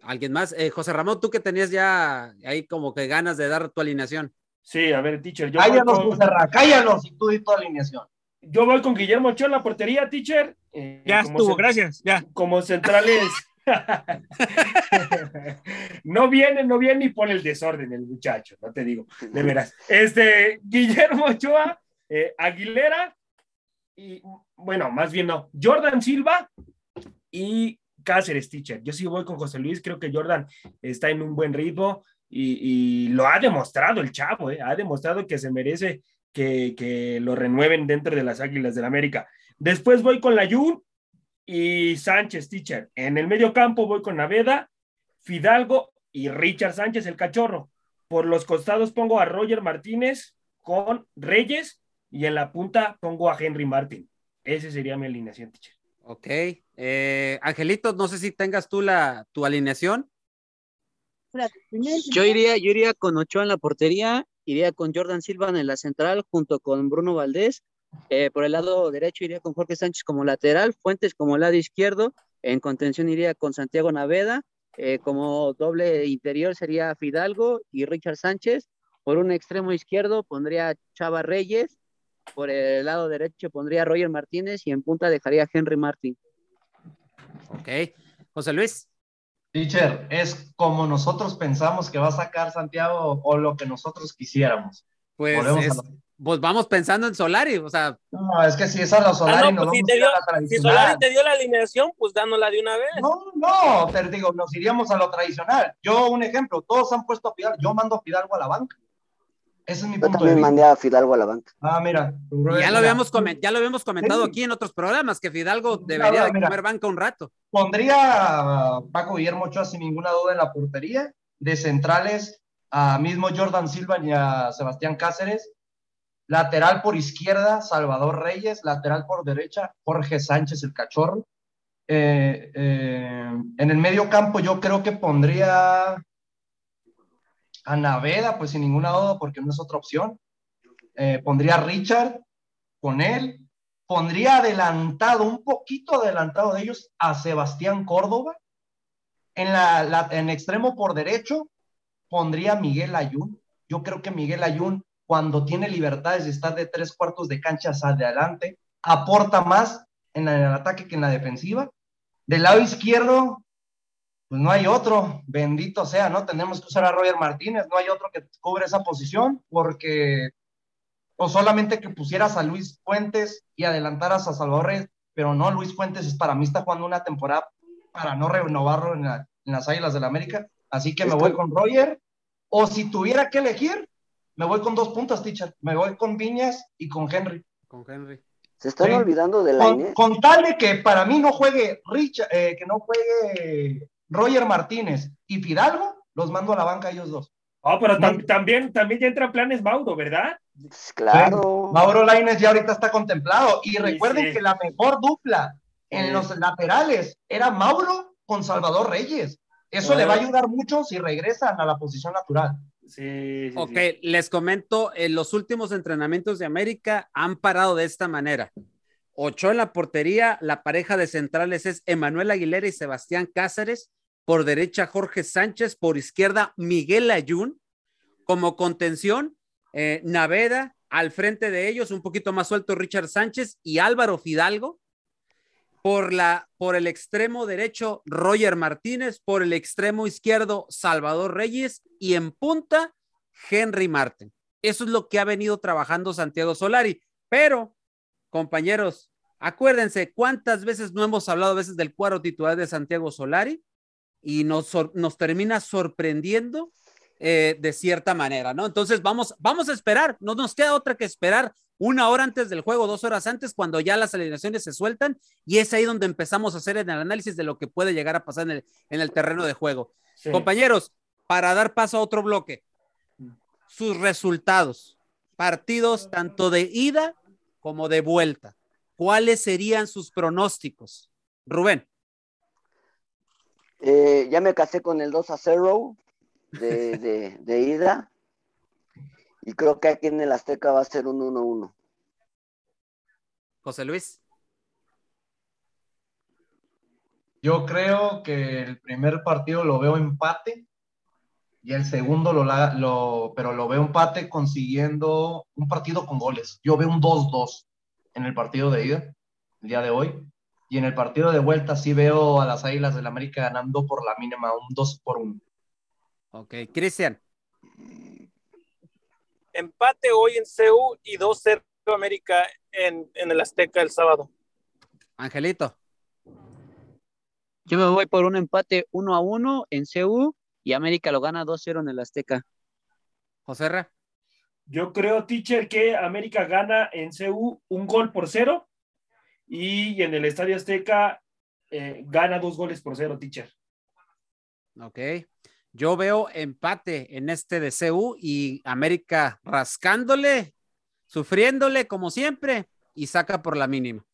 ¿Alguien más? Eh, José Ramón, tú que tenías ya ahí como que ganas de dar tu alineación. Sí, a ver, teacher. Yo cállanos, con... José cállanos y tú di tu alineación. Yo voy con Guillermo Ochoa en la portería, teacher. Eh, ya estuvo, gracias. Ya. Como centrales. *laughs* no viene, no viene y pone el desorden el muchacho, no te digo, de veras. Este, Guillermo Ochoa, eh, Aguilera, y bueno, más bien no, Jordan Silva y Cáceres, teacher. Yo sí voy con José Luis, creo que Jordan está en un buen ritmo y, lo ha demostrado el chavo, eh, ha demostrado que se merece que, que, lo renueven dentro de las Águilas del América. Después voy con la Jun y Sánchez, teacher. En el medio campo voy con Naveda, Fidalgo y Richard Sánchez, el cachorro. Por los costados pongo a Roger Martínez con Reyes y en la punta pongo a Henry Martin. Ese sería mi alineación, teacher. Ok. Eh, Angelito, no sé si tengas tú la, tu alineación. Yo iría, yo iría con Ochoa en la portería, iría con Jordan Silva en la central junto con Bruno Valdés. Eh, por el lado derecho iría con Jorge Sánchez como lateral, Fuentes como lado izquierdo, en contención iría con Santiago Naveda, eh, como doble interior sería Fidalgo y Richard Sánchez, por un extremo izquierdo pondría Chava Reyes, por el lado derecho pondría Roger Martínez y en punta dejaría Henry Martín. Ok, José Luis. Teacher, es como nosotros pensamos que va a sacar Santiago o lo que nosotros quisiéramos. Pues pues vamos pensando en Solari, o sea. No, es que si es a la Solari, ah, no, pues si, te dio, si Solari te dio la alineación, pues dánosla de una vez. No, no, te digo, nos iríamos a lo tradicional. Yo, un ejemplo, todos han puesto a Fidalgo, yo mando a Fidalgo a la banca. Ese es mi punto Yo también mandé a Fidalgo a la banca. Ah, mira. Ya lo, habíamos ya lo habíamos comentado aquí en otros programas, que Fidalgo debería de comer banca un rato. Pondría a Paco Guillermo Ochoa sin ninguna duda en la portería, de centrales a mismo Jordan Silva y a Sebastián Cáceres, Lateral por izquierda, Salvador Reyes. Lateral por derecha, Jorge Sánchez, el cachorro. Eh, eh, en el medio campo yo creo que pondría a Naveda, pues sin ninguna duda, porque no es otra opción. Eh, pondría a Richard con él. Pondría adelantado, un poquito adelantado de ellos, a Sebastián Córdoba. En, la, en extremo por derecho, pondría a Miguel Ayun. Yo creo que Miguel Ayun cuando tiene libertades de estar de tres cuartos de cancha hacia adelante, aporta más en, el ataque que en la defensiva. Del lado izquierdo, pues no hay otro, bendito sea, ¿no? Tenemos que usar a Roger Martínez, no hay otro que cubre esa posición, porque, o solamente que pusieras a Luis Fuentes y adelantaras a Salvador Reyes, pero no, Luis Fuentes es para mí está jugando una temporada para no renovarlo en, las Águilas del la América, así que me voy con Roger, o si tuviera que elegir, me voy con dos puntas, teacher. Me voy con Viñas y con Henry. Con Henry. Se están olvidando de la con, con, tal de que para mí no juegue Richard, eh, que no juegue Roger Martínez y Fidalgo, los mando a la banca ellos dos. Ah, pero también, también ya entra planes Mauro, ¿verdad? Claro. Mauro Laines ya ahorita está contemplado. Y recuerden que la mejor dupla en los laterales era Mauro con Salvador Reyes. Eso le va a ayudar mucho si regresan a la posición natural. Sí, ok, les comento, en los últimos entrenamientos de América han parado de esta manera. Ocho en la portería, la pareja de centrales es Emanuel Aguilera y Sebastián Cáceres, por derecha Jorge Sánchez, por izquierda Miguel Ayun, como contención, eh, Naveda, al frente de ellos, un poquito más suelto Richard Sánchez y Álvaro Fidalgo, por, la, por el extremo derecho, Roger Martínez. Por el extremo izquierdo, Salvador Reyes. Y en punta, Henry Martin. Eso es lo que ha venido trabajando Santiago Solari. Pero, compañeros, acuérdense cuántas veces no hemos hablado a veces del cuadro titular de Santiago Solari y nos, nos termina sorprendiendo eh, de cierta manera, ¿no? Entonces vamos, vamos a esperar, no nos queda otra que esperar una hora antes del juego, dos horas antes, cuando ya las alineaciones se sueltan, y es ahí donde empezamos a hacer el análisis de lo que puede llegar a pasar en el, en el terreno de juego. Compañeros, para dar paso a otro bloque, sus resultados, partidos tanto de ida como de vuelta. ¿cuáles serían sus pronósticos? Rubén. Eh, ya me casé con el 2 a 0 de, *laughs* de, de ida. Y creo que aquí en el Azteca va a ser un 1-1. José Luis. Yo creo que el primer partido lo veo empate y el segundo lo, lo pero lo veo empate consiguiendo un partido con goles. Yo veo un 2-2 en el partido de ida, el día de hoy, y en el partido de vuelta sí veo a las Águilas del América ganando por la mínima, un 2 por 1. Ok, Cristian. Empate hoy en CEU y 2-0 América en, en el Azteca el sábado. Angelito. Yo me voy por un empate 1 a 1 en CU y América lo gana 2-0 en el Azteca. José Ra. Yo creo, teacher, que América gana en CU un gol por cero y en el Estadio Azteca eh, gana dos goles por cero, teacher. Ok. Yo veo empate en este de CU y América rascándole, sufriéndole como siempre y saca por la mínima.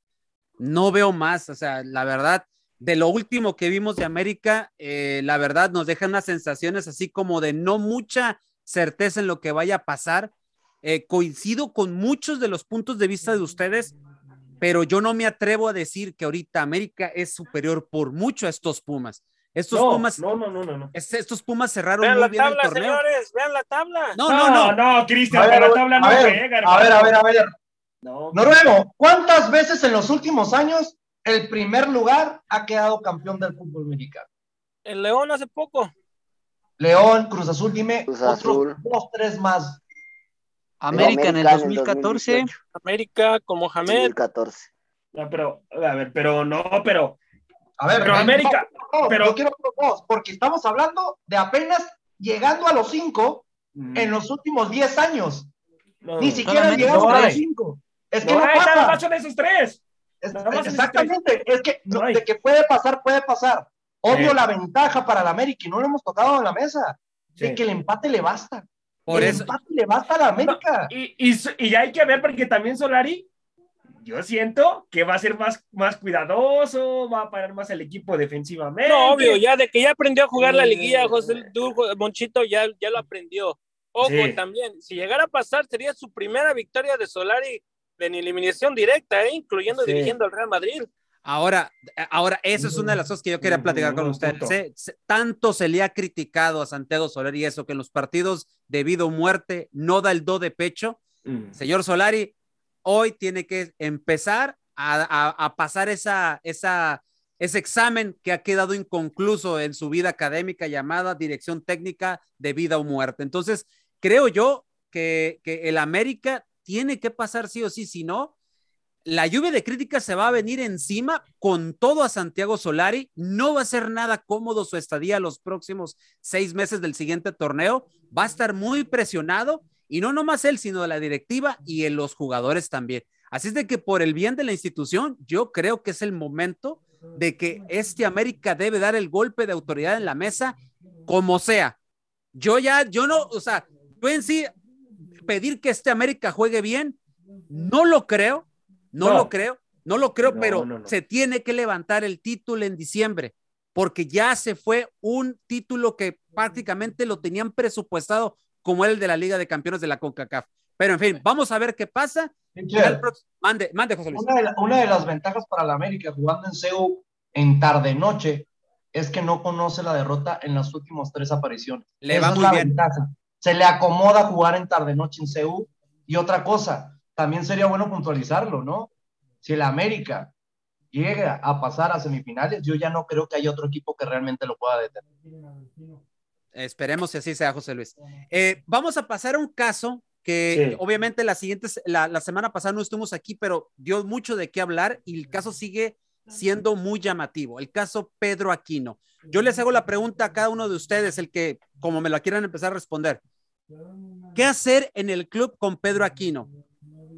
No veo más, o sea, la verdad, de lo último que vimos de América, eh, la verdad nos deja unas sensaciones así como de no mucha certeza en lo que vaya a pasar. Eh, coincido con muchos de los puntos de vista de ustedes, pero yo no me atrevo a decir que ahorita América es superior por mucho a estos Pumas. Estos no, Pumas, no, no, no, no. estos Pumas cerraron vean muy la bien tabla, el torneo. señores, vean la tabla. No, no, no. No, no, Cristian, A ver, la tabla no a ver, a ver, a ver, a ver. No, Noruego, ¿cuántas veces en los últimos años el primer lugar ha quedado campeón del fútbol mexicano? El León hace poco. León, Cruz Azul, dime Cruz otros Azul. dos, tres más. América, en el América 2014. 2018, América con Mohamed. 2014. No, pero, a ver, pero no, pero, A ver, pero no, América, no, no, pero- yo quiero los dos, porque estamos hablando de apenas llegando a los cinco Mm. en los últimos diez años. no, Ni siquiera han solamente llegado no a los cinco. Es que no hay, nada pasa. más esos tres. Es- exactamente, es que no- No hay. de que puede pasar, puede pasar. Obvio Sí. la ventaja para el América y no lo hemos tocado en la mesa, Sí. de que el empate le basta. Por el eso, empate le basta a la América. Y, y, y hay que ver porque también Solari, yo siento que va a ser más, más cuidadoso, va a parar más el equipo defensivamente. No, obvio, ya de que ya aprendió a jugar la liguilla, José tú, Monchito ya, ya lo aprendió. Ojo, Sí. también, si llegara a pasar, sería su primera victoria de Solari en eliminación directa, ¿eh? incluyendo Sí. dirigiendo al Real Madrid. Ahora, ahora, eso es una de las cosas que yo quería platicar con Mm, punto. Se- se- tanto se le ha criticado a Santiago Solari eso, que en los partidos de vida o muerte no da el do de pecho. Mm. Señor Solari, hoy tiene que empezar a, a- a pasar esa, esa, ese examen que ha quedado inconcluso en su vida académica llamada dirección técnica de vida o muerte. Entonces, creo yo que, que el América tiene que pasar sí o sí, si no, la lluvia de críticas se va a venir encima con todo a Santiago Solari. No va a ser nada cómodo su estadía los próximos seis meses del siguiente torneo. Va a estar muy presionado y no nomás él, sino la directiva y en los jugadores también. Así es de que por el bien de la institución, yo creo que es el momento de que este América debe dar el golpe de autoridad en la mesa, como sea. Yo ya, yo no, o sea, yo en sí pedir que este América juegue bien, no lo creo, no, No. lo creo, no lo creo, No, pero no, no. se tiene que levantar el título en diciembre, porque ya se fue un título que prácticamente lo tenían presupuestado como el de la Liga de Campeones de la CONCACAF. Pero en fin, vamos a ver qué pasa. Mande, mande, José Luis. Una de, la- una de las ventajas para la América jugando en CEU en tarde-noche es que no conoce la derrota en las últimas tres apariciones. Le Esa va es la bien. ventaja. Se le acomoda jugar en tarde-noche en CEU. Y otra cosa, también sería bueno puntualizarlo, ¿no? Si el América llega a pasar a semifinales, yo ya no creo que haya otro equipo que realmente lo pueda detener. Esperemos que así sea, José Luis. Eh, vamos a pasar a un caso que Sí. obviamente la siguiente, la, la semana pasada no estuvimos aquí, pero dio mucho de qué hablar y el caso sigue siendo muy llamativo. El caso Pedro Aquino. Yo les hago la pregunta a cada uno de ustedes, el que, como me la quieran empezar a responder. ¿Qué hacer en el club con Pedro Aquino?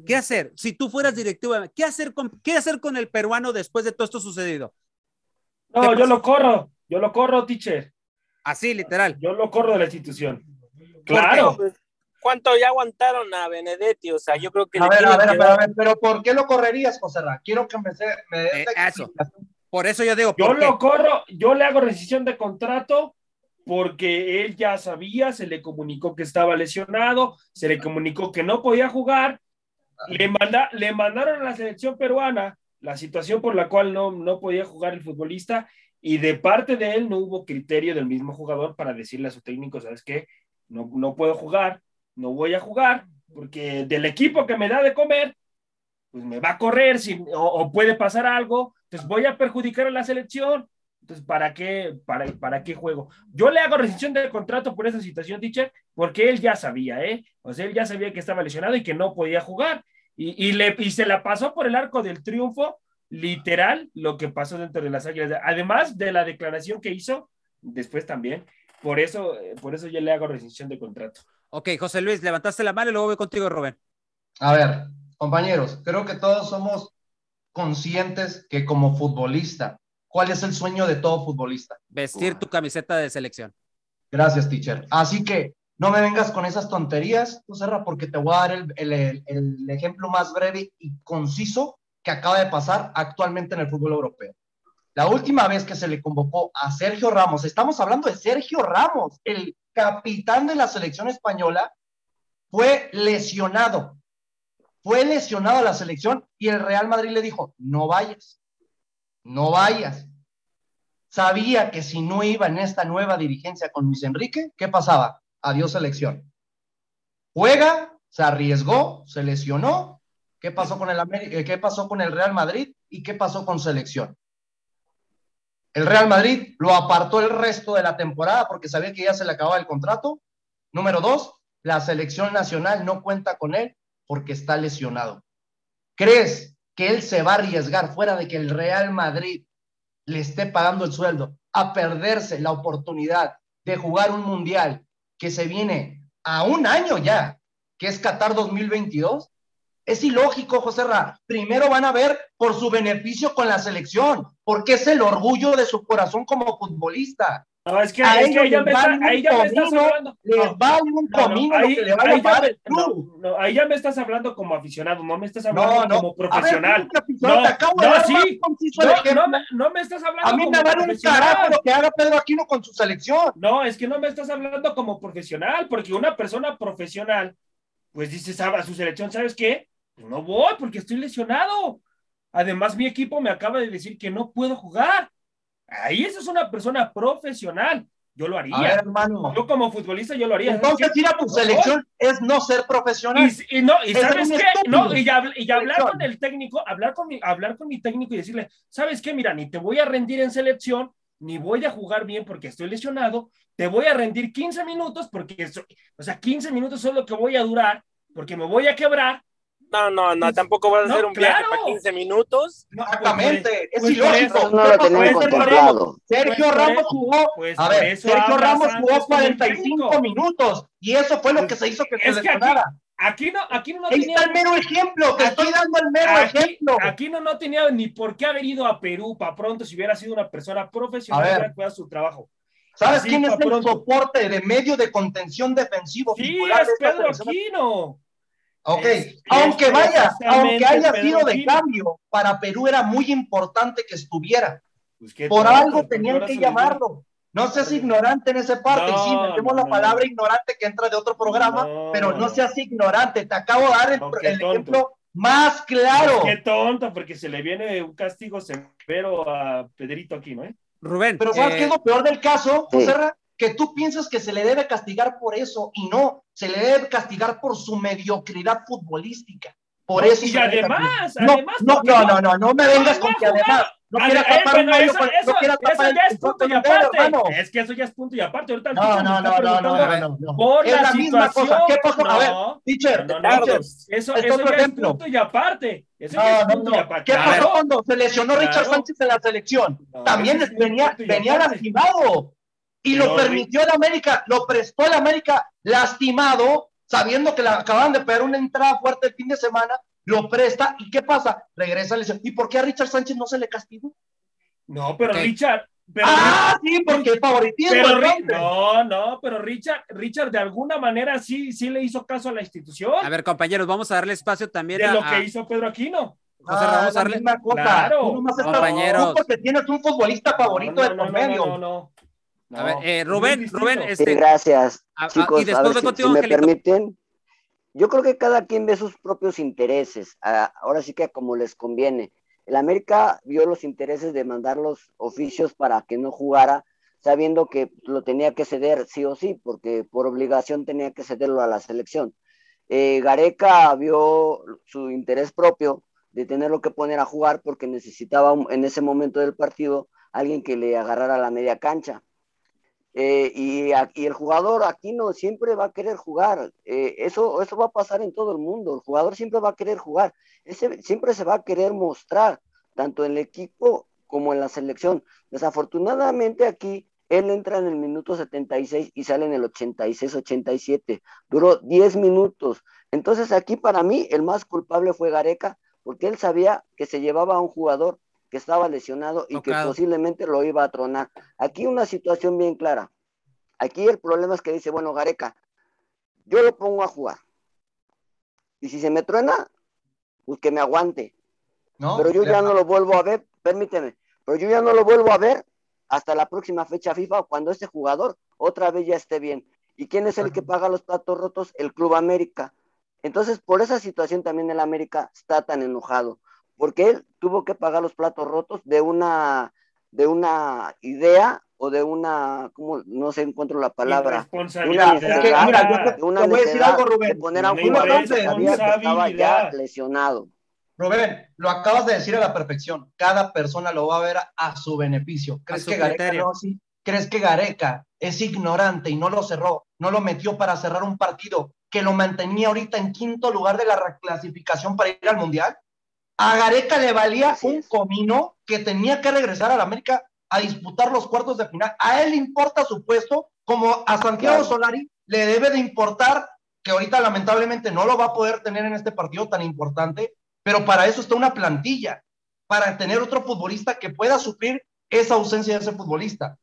¿Qué hacer? Si tú fueras directivo, ¿qué hacer con, qué hacer con el peruano después de todo esto sucedido? ¿Qué No, yo lo corro, yo lo corro, teacher. Así, literal. Yo lo corro de la institución. Claro. Cuánto ya aguantaron a Benedetti, o sea, yo creo que... A ver, a ver, a ver, a ver, pero ¿por qué lo correrías, José Ra? Quiero que me, me des Eh, eso. Por eso yo digo, Yo lo corro, yo le hago rescisión de contrato porque él ya sabía, se le comunicó que estaba lesionado, se le comunicó que no podía jugar, le, manda, le mandaron a la selección peruana la situación por la cual no, no podía jugar el futbolista y de parte de él no hubo criterio del mismo jugador para decirle a su técnico, ¿sabes qué? No, no puedo jugar, no voy a jugar, porque del equipo que me da de comer, pues me va a correr si, o, o puede pasar algo, entonces voy a perjudicar a la selección. Entonces, ¿para qué, para, ¿para qué juego? Yo le hago rescisión de contrato por esa situación, teacher, porque él ya sabía, ¿eh? O sea, él ya sabía que estaba lesionado y que no podía jugar. Y, y, le, y se la pasó por el arco del triunfo, literal, lo que pasó dentro de las águilas. Además de la declaración que hizo después también. Por eso, por eso yo le hago rescisión de contrato. Ok, José Luis, levantaste la mano y luego voy contigo, Rubén. A ver, compañeros, creo que todos somos conscientes que como futbolista, ¿cuál es el sueño de todo futbolista? Vestir tu camiseta de selección. Gracias, teacher. Así que no me vengas con esas tonterías, tú Serra, porque te voy a dar el, el, el, el ejemplo más breve y conciso que acaba de pasar actualmente en el fútbol europeo. La última vez que se le convocó a Sergio Ramos, estamos hablando de Sergio Ramos, el capitán de la selección española, fue lesionado. Fue lesionado a la selección y el Real Madrid le dijo, no vayas, no vayas. Sabía que si no iba en esta nueva dirigencia con Luis Enrique, ¿qué pasaba? Adiós selección. Juega, se arriesgó, se lesionó. ¿Qué pasó con el, América, ¿Qué pasó con el Real Madrid y qué pasó con selección? El Real Madrid lo apartó el resto de la temporada porque sabía que ya se le acababa el contrato. Número dos, la selección nacional no cuenta con él porque está lesionado. ¿Crees que él se va a arriesgar fuera de que el Real Madrid le esté pagando el sueldo a perderse la oportunidad de jugar un mundial que se viene a un año ya, que es Qatar 2022? Es ilógico, José Ra. Primero van a ver por su beneficio con la selección, porque es el orgullo de su corazón como futbolista. No, es que, a ahí, ya me, está, ahí ya me estás hablando. Les no, vale un comino no, ahí, lo que le vaya a pagar el club. No, ahí ya me estás hablando como aficionado, no me estás hablando como profesional. Ver, no, no, sí, no, me, no me estás hablando A mí me vale un carajo lo que haga Pedro Aquino con su selección. No, es que no me estás hablando como profesional, porque una persona profesional, pues dice a su selección, ¿sabes qué? Pues no voy porque estoy lesionado. Además, mi equipo me acaba de decir que no puedo jugar. Ahí esa es una persona profesional. Yo lo haría. A ver, hermano. Yo como futbolista yo lo haría. Entonces ir a tu selección es no ser profesional. Y, y no, y sabes qué, no, y, y, hablar con el técnico, hablar con mi, hablar con mi técnico y decirle, ¿sabes qué? Mira, ni te voy a rendir en selección, ni voy a jugar bien porque estoy lesionado, te voy a rendir 15 minutos porque, o sea, 15 minutos es lo que voy a durar porque me voy a quebrar no, no, no, tampoco vas a hacer no, un claro. viaje para 15 minutos. No, Exactamente, pues, es ilógico. No lo tenemos contemplado. Sergio Pues, Ramos jugó, pues, a ver, Sergio Ramos jugó con el 45 técnico. minutos y eso fue lo que Pues, se hizo que es se que aquí- lesionara. Aquí no, aquí no, no Ahí tenía, está el mero ejemplo, te Aquí- estoy dando el mero aquí, ejemplo. aquí no, no tenía ni por qué haber ido a Perú para pronto si hubiera sido una persona profesional y hubiera cuidado su trabajo. ¿Sabes así quién es el pronto. soporte de medio de contención defensivo Sí, es Pedro? Aquino. Ok, Es- aunque es vaya, aunque haya sido de cambio, para Perú era muy importante que estuviera. Pues Por algo tenían que llamarlo. No seas ignorante en esa parte, y sí, No, metemos no, la no, palabra no. ignorante que entra de otro programa, No, pero no no. seas ignorante. Te acabo de dar el, No, el ejemplo más claro. Qué tonto, porque se le viene un castigo severo a Pedrito Aquino, ¿eh? Rubén. Pero ¿sabes eh, qué es lo peor del caso, sí. José Ra? Que tú piensas que se le debe castigar por eso y no, se le debe castigar por su mediocridad futbolística. Por eso y además, no, además, no, no, no- no, no, no me vengas con que además no quieras eh, tapar un eso- no quieras eso tapar ya es punto y aparte. Es que eso ya es punto y aparte. Ahorita No, no, no, no, no, no, no. Por Es la, misma cosa. ¿Qué pasó? A ver, teacher, no, no, teacher, eso, es otro ejemplo. punto y aparte. Eso No, no, no. ¿Qué pasó cuando se lesionó Richard. Sánchez en la selección? No, También venía, venía lastimado. Y lo permitió el América, lo prestó el América lastimado, sabiendo que le acaban de pegar una entrada fuerte el fin de semana, lo presta. ¿Y qué pasa? Regresa a lesión. ¿Y por qué a Richard Sánchez no se le castigó? No, pero. Richard, ah, sí, porque el favoritismo. no, no, pero Richard, Richard de alguna manera sí, sí le hizo caso a la institución. A ver, compañeros, vamos a darle espacio también de a lo que hizo Pedro Aquino. José ah, vamos a darle claro, compañeros. porque tienes un futbolista favorito de por medio. No, no, A ver, eh, Rubén, Rubén, este, sí, gracias, chicos. A, ver, si, si me permiten, yo creo que cada quien ve sus propios intereses. ahora sí que como les conviene. El América vio los intereses de mandar los oficios para que no jugara, sabiendo que lo tenía que ceder sí o sí, porque por obligación tenía que cederlo a la selección. Eh, Gareca vio su interés propio de tenerlo que poner a jugar porque necesitaba en ese momento del partido alguien que le agarrara la media cancha. Eh, y, el jugador aquí no siempre va a querer jugar. Eh, eso, eso va a pasar en todo el mundo. El jugador siempre va a querer jugar. Ese, siempre se va a querer mostrar, tanto en el equipo como en la selección. Desafortunadamente aquí él entra en el minuto 76 y sale en el 86-87. Duró 10 minutos. Entonces aquí para mí el más culpable fue Gareca, porque él sabía que se llevaba a un jugador que estaba lesionado y que posiblemente lo iba a tronar. Aquí una situación bien clara. Aquí el problema es que dice, bueno, Gareca, yo lo pongo a jugar. Y si se me truena, pues que me aguante. No, pero yo ya no lo vuelvo a ver, permíteme, pero yo ya no lo vuelvo a ver hasta la próxima fecha FIFA cuando ese jugador otra vez ya esté bien. ¿Y quién es el que paga los platos rotos? El Club América. Entonces, por esa situación también el América está tan enojado porque él tuvo que pagar los platos rotos de una, de una idea o de una, ¿cómo? no sé, encuentro la palabra. Una, mira, yo una voy a decir algo, Rubén. De poner a un jugador que sabía que estaba ya lesionado. Rubén, lo acabas de decir a la perfección. Cada persona lo va a ver a, su beneficio. ¿Crees que Gareca no, ¿Crees que Gareca es ignorante y no lo cerró? No lo metió para cerrar un partido que lo mantenía ahorita en quinto lugar de la reclasificación para ir al Mundial. A Gareca le valía un comino que tenía que regresar a la América a disputar los cuartos de final. A él le importa su puesto, como a Santiago Solari le debe de importar, que ahorita lamentablemente no lo va a poder tener en este partido tan importante, pero para eso está una plantilla, para tener otro futbolista que pueda suplir esa ausencia de ese futbolista.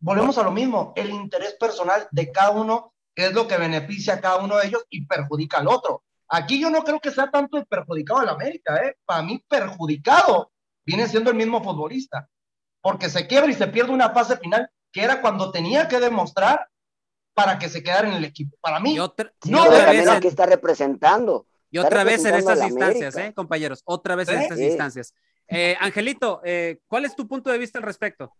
Volvemos a lo mismo, el interés personal de cada uno es lo que beneficia a cada uno de ellos y perjudica al otro. Aquí yo no creo que sea tanto el perjudicado al América, ¿eh? Para mí, perjudicado viene siendo el mismo futbolista, porque se quiebra y se pierde una fase final que era cuando tenía que demostrar para que se quedara en el equipo. Para mí, otra, no vez que está representando. Y otra vez en estas instancias, ¿eh, compañeros? Otra vez en estas instancias. Eh, Angelito, eh, ¿cuál es tu punto de vista al respecto?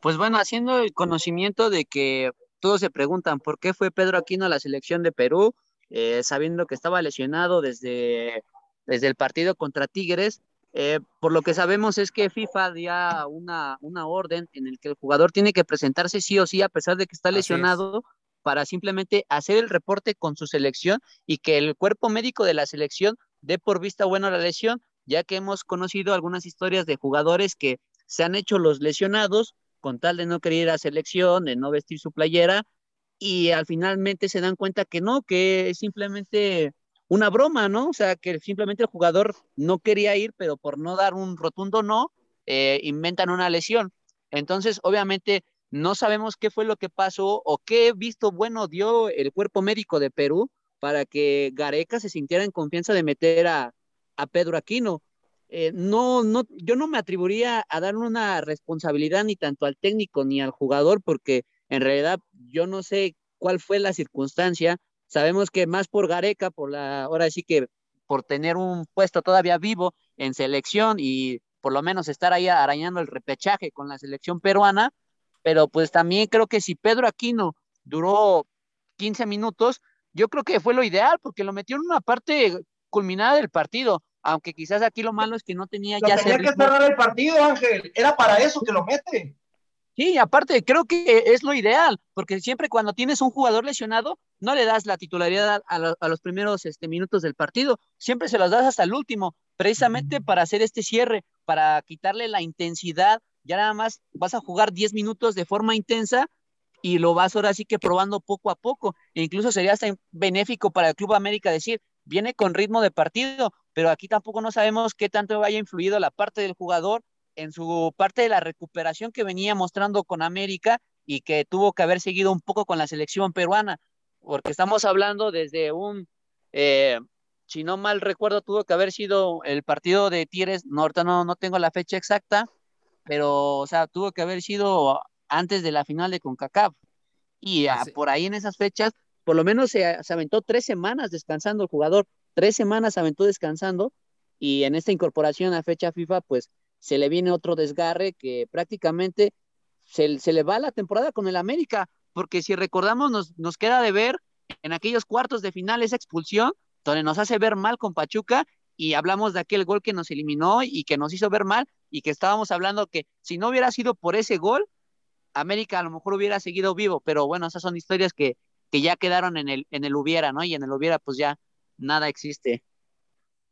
Pues bueno, haciendo el conocimiento de que todos se preguntan por qué fue Pedro Aquino a la selección de Perú, eh, sabiendo que estaba lesionado desde, desde el partido contra Tigres. Eh, por lo que sabemos es que FIFA dio una, una orden en el que el jugador tiene que presentarse sí o sí a pesar de que está lesionado para simplemente hacer el reporte con su selección y que el cuerpo médico de la selección dé por vista bueno la lesión, ya que hemos conocido algunas historias de jugadores que se han hecho los lesionados con tal de no querer ir a selección, de no vestir su playera, y al finalmente se dan cuenta que no, que es simplemente una broma, ¿no? O sea, que simplemente el jugador no quería ir, pero por no dar un rotundo no, eh, inventan una lesión. Entonces, obviamente, no sabemos qué fue lo que pasó o qué visto bueno dio el cuerpo médico de Perú para que Gareca se sintiera en confianza de meter a, a Pedro Aquino. Eh, no, no, yo no me atribuiría a dar una responsabilidad ni tanto al técnico ni al jugador, porque en realidad, yo no sé cuál fue la circunstancia. Sabemos que más por Gareca, por la, ahora sí que por tener un puesto todavía vivo en selección y por lo menos estar ahí arañando el repechaje con la selección peruana, pero pues también creo que si Pedro Aquino duró 15 minutos, yo creo que fue lo ideal porque lo metió en una parte culminada del partido, aunque quizás aquí lo malo es que no tenía ya tenía que cerrar el partido, Ángel, era para eso que lo mete. Sí, aparte, creo que es lo ideal, porque siempre cuando tienes un jugador lesionado, no le das la titularidad a, los primeros este, minutos del partido, siempre se los das hasta el último, precisamente para hacer este cierre, para quitarle la intensidad, ya nada más vas a jugar 10 minutos de forma intensa y lo vas ahora sí que probando poco a poco, e incluso sería hasta benéfico para el Club América decir, viene con ritmo de partido, pero aquí tampoco no sabemos qué tanto haya influido la parte del jugador en su parte de la recuperación que venía mostrando con América y que tuvo que haber seguido un poco con la selección peruana, porque estamos hablando desde un, eh, si no mal recuerdo, tuvo que haber sido el partido de Tigres, no, no, no tengo la fecha exacta, pero, o sea, tuvo que haber sido antes de la final de CONCACAF. Y ah, por ahí en esas fechas, por lo menos se, se, aventó tres semanas descansando el jugador, tres semanas aventó descansando, y en esta incorporación a fecha FIFA, pues se le viene otro desgarre que prácticamente se, se le va la temporada con el América, porque si recordamos, nos, nos queda de ver en aquellos cuartos de final esa expulsión, donde nos hace ver mal con Pachuca y hablamos de aquel gol que nos eliminó y que nos hizo ver mal y que estábamos hablando que si no hubiera sido por ese gol, América a lo mejor hubiera seguido vivo, pero bueno, esas son historias que, que ya quedaron en el, en el hubiera, ¿no? Y en el hubiera pues ya nada existe.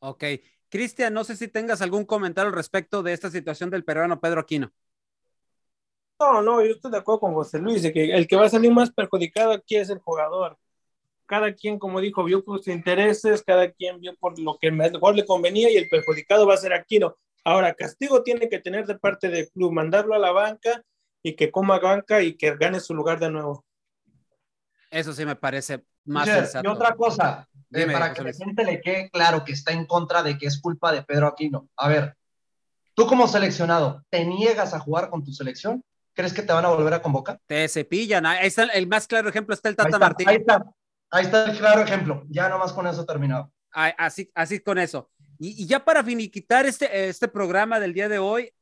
Ok. Cristian, no sé si tengas algún comentario al respecto de esta situación del peruano Pedro Aquino. No, no, yo estoy de acuerdo con José Luis, de que el que va a salir más perjudicado aquí es el jugador. Cada quien, como dijo, vio por sus intereses, cada quien vio por lo que mejor le convenía y el perjudicado va a ser Aquino. Ahora, castigo tiene que tener de parte del club, mandarlo a la banca y que coma banca y que gane su lugar de nuevo. Eso sí me parece más sensato. Y otra cosa, eh, para que la gente le quede claro que está en contra de que es culpa de Pedro Aquino. A ver, tú como seleccionado, ¿te niegas a jugar con tu selección? ¿Crees que te van a volver a convocar? Te cepillan. Ahí está el más claro ejemplo, está el Tata ahí Martín. Ahí está, ahí está el claro ejemplo. Ya nomás con eso terminado. Así, así con eso. Y, y ya para finiquitar este, este programa del día de hoy,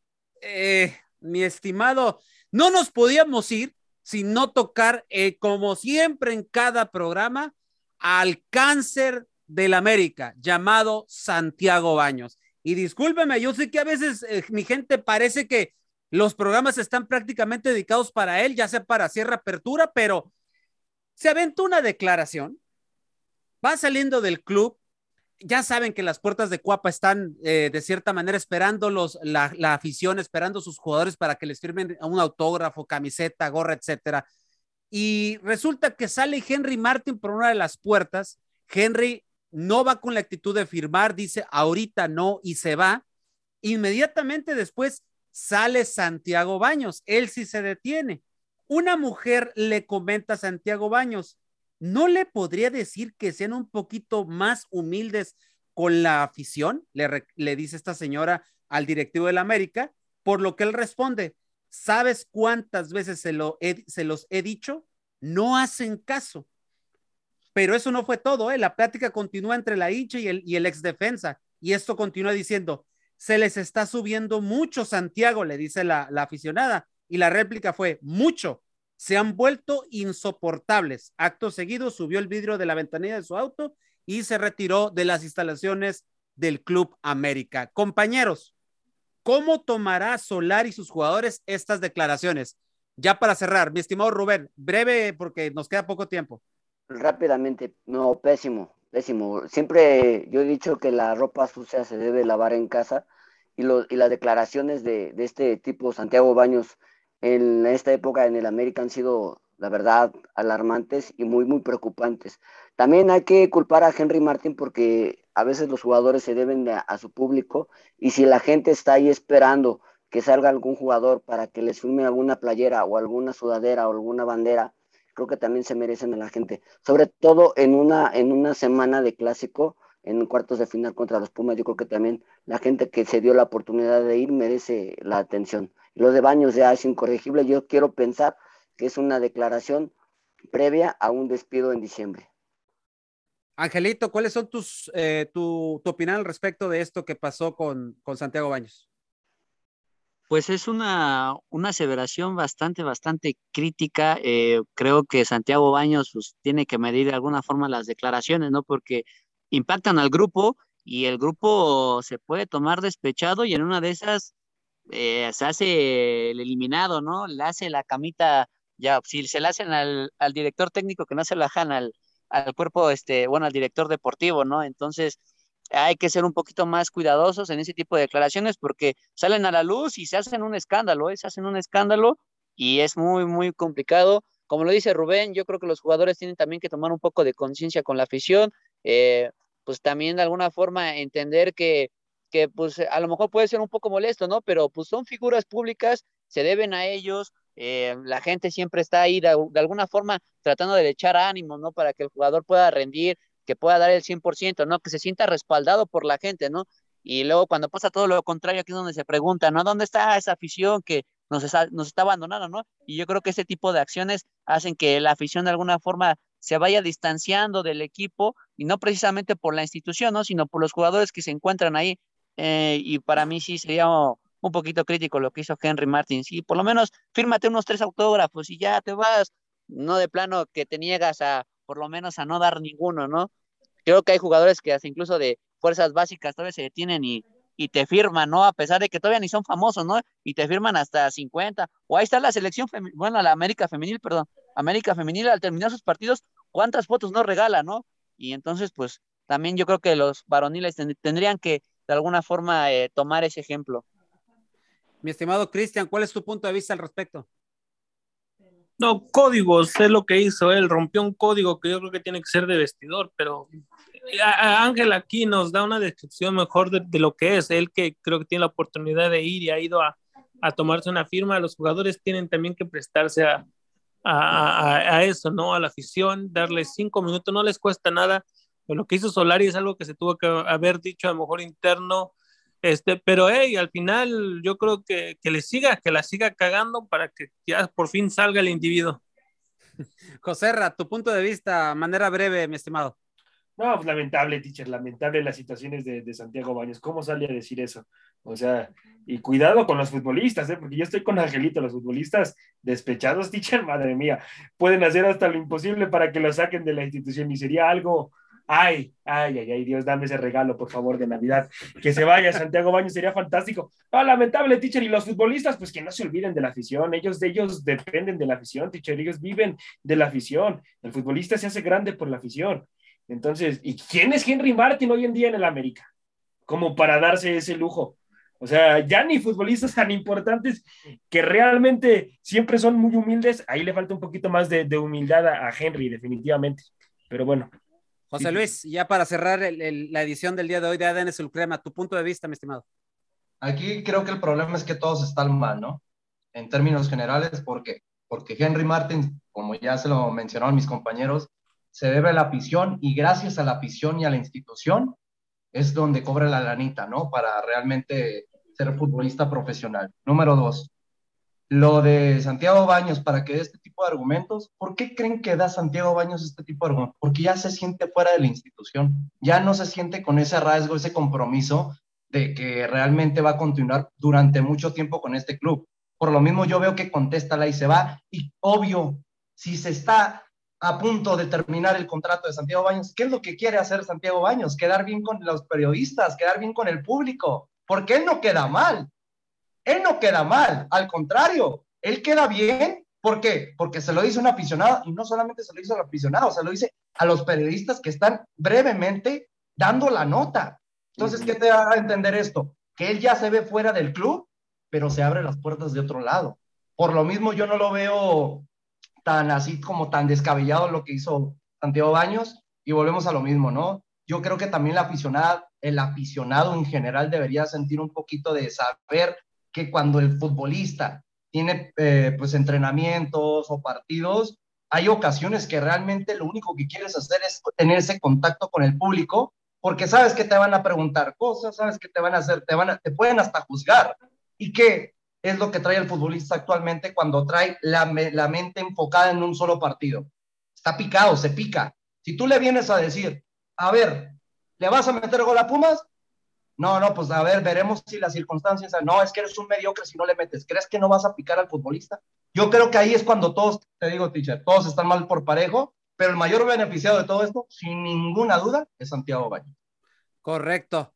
eh, mi estimado, no nos podíamos ir sin no tocar, eh, como siempre en cada programa, al cáncer del América, llamado Santiago Baños. Y discúlpeme, yo sé que a veces eh, mi gente parece que los programas están prácticamente dedicados para él, ya sea para cierre apertura, pero se aventó una declaración, va saliendo del club, ya saben que las puertas de Cuapa están eh, de cierta manera esperando los, la, la, afición, esperando sus jugadores para que les firmen un autógrafo, camiseta, gorra, etcétera. Y resulta que sale Henry Martin por una de las puertas. Henry no va con la actitud de firmar, dice ahorita no y se va. Inmediatamente después sale Santiago Baños. Él sí se detiene. Una mujer le comenta a Santiago Baños, ¿no le podría decir que sean un poquito más humildes con la afición? Le, dice esta señora al directivo del América, por lo que él responde, ¿sabes cuántas veces se, lo he, se los he dicho? No hacen caso. Pero eso no fue todo, ¿eh? la plática continúa entre la hincha y el, y el ex defensa, y esto continúa diciendo, se les está subiendo mucho, Santiago, le dice la, la aficionada, y la réplica fue, mucho, se han vuelto insoportables. Acto seguido subió el vidrio de la ventanilla de su auto y se retiró de las instalaciones del Club América. Compañeros, ¿cómo tomará Solar y sus jugadores estas declaraciones? Ya para cerrar, mi estimado Rubén, breve porque nos queda poco tiempo. Rápidamente, no, pésimo, pésimo. Siempre yo he dicho que la ropa sucia se debe lavar en casa y, las declaraciones de, de este tipo, Santiago Baños, en esta época en el América han sido, la verdad, alarmantes y muy, muy preocupantes. También hay que culpar a Henry Martin porque a veces los jugadores se deben a, a, su público y si la gente está ahí esperando que salga algún jugador para que les firme alguna playera o alguna sudadera o alguna bandera, creo que también se merecen a la gente. Sobre todo en una, en una semana de clásico, en cuartos de final contra los Pumas, yo creo que también la gente que se dio la oportunidad de ir merece la atención. Lo de Baños ya es incorregible. Yo quiero pensar que es una declaración previa a un despido en diciembre. Angelito, ¿cuáles son tus, eh, tu, tu, opinión al respecto de esto que pasó con, con Santiago Baños? Pues es una, una aseveración bastante, bastante crítica. Eh, creo que Santiago Baños pues, tiene que medir de alguna forma las declaraciones, ¿no? Porque impactan al grupo y el grupo se puede tomar despechado y en una de esas eh, se hace el eliminado, ¿no? Le hace la camita, ya, si se la hacen al, al director técnico, que no se la dejan al, al, cuerpo, este, bueno, al director deportivo, ¿no? Entonces, hay que ser un poquito más cuidadosos en ese tipo de declaraciones porque salen a la luz y se hacen un escándalo, ¿eh? se hacen un escándalo y es muy, muy complicado. Como lo dice Rubén, yo creo que los jugadores tienen también que tomar un poco de conciencia con la afición, eh, pues también de alguna forma entender que que pues a lo mejor puede ser un poco molesto, ¿no? Pero pues son figuras públicas, se deben a ellos, eh, la gente siempre está ahí de, alguna forma tratando de echar ánimo, ¿no? Para que el jugador pueda rendir, que pueda dar el 100%, ¿no? Que se sienta respaldado por la gente, ¿no? Y luego cuando pasa todo lo contrario, aquí es donde se pregunta, ¿no? ¿Dónde está esa afición que nos está, nos está abandonando, ¿no? Y yo creo que ese tipo de acciones hacen que la afición de alguna forma se vaya distanciando del equipo y no precisamente por la institución, ¿no? Sino por los jugadores que se encuentran ahí. Eh, y para mí sí sería un poquito crítico lo que hizo Henry Martin. Sí, por lo menos fírmate unos tres autógrafos y ya te vas, no de plano que te niegas a, por lo menos a no dar ninguno, ¿no? Creo que hay jugadores que hasta incluso de fuerzas básicas todavía se detienen y, y te firman, ¿no? A pesar de que todavía ni son famosos, ¿no? Y te firman hasta 50. O ahí está la selección, bueno, la América Femenil, perdón. América Femenil al terminar sus partidos, ¿cuántas fotos no regala, no? Y entonces, pues, también yo creo que los varoniles tendrían que de alguna forma eh, tomar ese ejemplo. Mi estimado Cristian, ¿cuál es tu punto de vista al respecto? No, códigos, es lo que hizo él, rompió un código que yo creo que tiene que ser de vestidor, pero Ángel aquí nos da una descripción mejor de, lo que es, él que creo que tiene la oportunidad de ir y ha ido a, a tomarse una firma, los jugadores tienen también que prestarse a, a, a, eso, ¿no? A la afición, darles cinco minutos, no les cuesta nada, lo que hizo Solari es algo que se tuvo que haber dicho a lo mejor interno, este, pero hey, al final yo creo que, que le siga, que la siga cagando para que ya por fin salga el individuo. *laughs* José tu punto de vista, manera breve, mi estimado. No, pues lamentable, teacher, lamentable las situaciones de, de, Santiago Baños. ¿Cómo sale a decir eso? O sea, y cuidado con los futbolistas, ¿eh? porque yo estoy con Angelito, los futbolistas despechados, teacher, madre mía, pueden hacer hasta lo imposible para que lo saquen de la institución y sería algo Ay, ay, ay, ay, Dios, dame ese regalo, por favor, de Navidad. Que se vaya Santiago Baños, sería fantástico. Ah, lamentable, teacher. Y los futbolistas, pues que no se olviden de la afición. Ellos, ellos dependen de la afición, teacher. Ellos viven de la afición. El futbolista se hace grande por la afición. Entonces, ¿y quién es Henry Martin hoy en día en el América? Como para darse ese lujo. O sea, ya ni futbolistas tan importantes que realmente siempre son muy humildes. Ahí le falta un poquito más de, humildad a Henry, definitivamente. Pero bueno, José Luis, ya para cerrar la edición del día de hoy de ADN Sulcrema, tu punto de vista, mi estimado. Aquí creo que el problema es que todos están mal, ¿no? En términos generales, ¿por qué? Porque Henry Martin, como ya se lo mencionaron mis compañeros, se debe a la afición y gracias a la afición y a la institución es donde cobra la lanita, ¿no? Para realmente ser futbolista profesional. Número dos, lo de Santiago Baños para que este de argumentos, ¿por qué creen que da Santiago Baños este tipo de argumentos? Porque ya se siente fuera de la institución, ya no se siente con ese rasgo, ese compromiso de que realmente va a continuar durante mucho tiempo con este club. Por lo mismo yo veo que contesta la y se va, y obvio, si se está a punto de terminar el contrato de Santiago Baños, ¿qué es lo que quiere hacer Santiago Baños? Quedar bien con los periodistas, quedar bien con el público, porque él no queda mal, él no queda mal, al contrario, él queda bien. ¿Por qué? Porque se lo dice un aficionado y no solamente se lo dice al aficionado, se lo dice a los periodistas que están brevemente dando la nota. Entonces, ¿qué te da a entender esto? Que él ya se ve fuera del club, pero se abre las puertas de otro lado. Por lo mismo, yo no lo veo tan así como tan descabellado lo que hizo Santiago Baños y volvemos a lo mismo, ¿no? Yo creo que también la aficionada, el aficionado en general debería sentir un poquito de saber que cuando el futbolista tiene eh, pues entrenamientos o partidos, hay ocasiones que realmente lo único que quieres hacer es tener ese contacto con el público, porque sabes que te van a preguntar cosas, sabes que te van a hacer, te, van a, te pueden hasta juzgar. ¿Y qué es lo que trae el futbolista actualmente cuando trae la, la mente enfocada en un solo partido? Está picado, se pica. Si tú le vienes a decir, a ver, ¿le vas a meter gol a Pumas? No, no, pues a ver, veremos si las circunstancias, no, es que eres un mediocre si no le metes, ¿crees que no vas a picar al futbolista? Yo creo que ahí es cuando todos, te digo, teacher, todos están mal por parejo, pero el mayor beneficiado de todo esto, sin ninguna duda, es Santiago Baño. Correcto.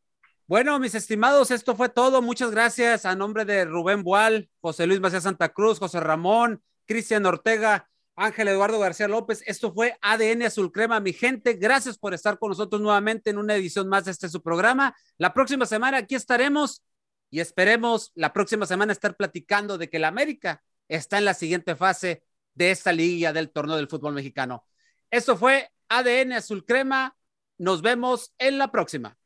Bueno, mis estimados, esto fue todo. Muchas gracias a nombre de Rubén Boal, José Luis Macías Santa Cruz, José Ramón, Cristian Ortega, Ángel Eduardo García López. Esto fue ADN Azul Crema, mi gente. Gracias por estar con nosotros nuevamente en una edición más de este su programa. La próxima semana aquí estaremos y esperemos la próxima semana estar platicando de que la América está en la siguiente fase de esta liga del torneo del fútbol mexicano. Esto fue ADN Azul Crema. Nos vemos en la próxima.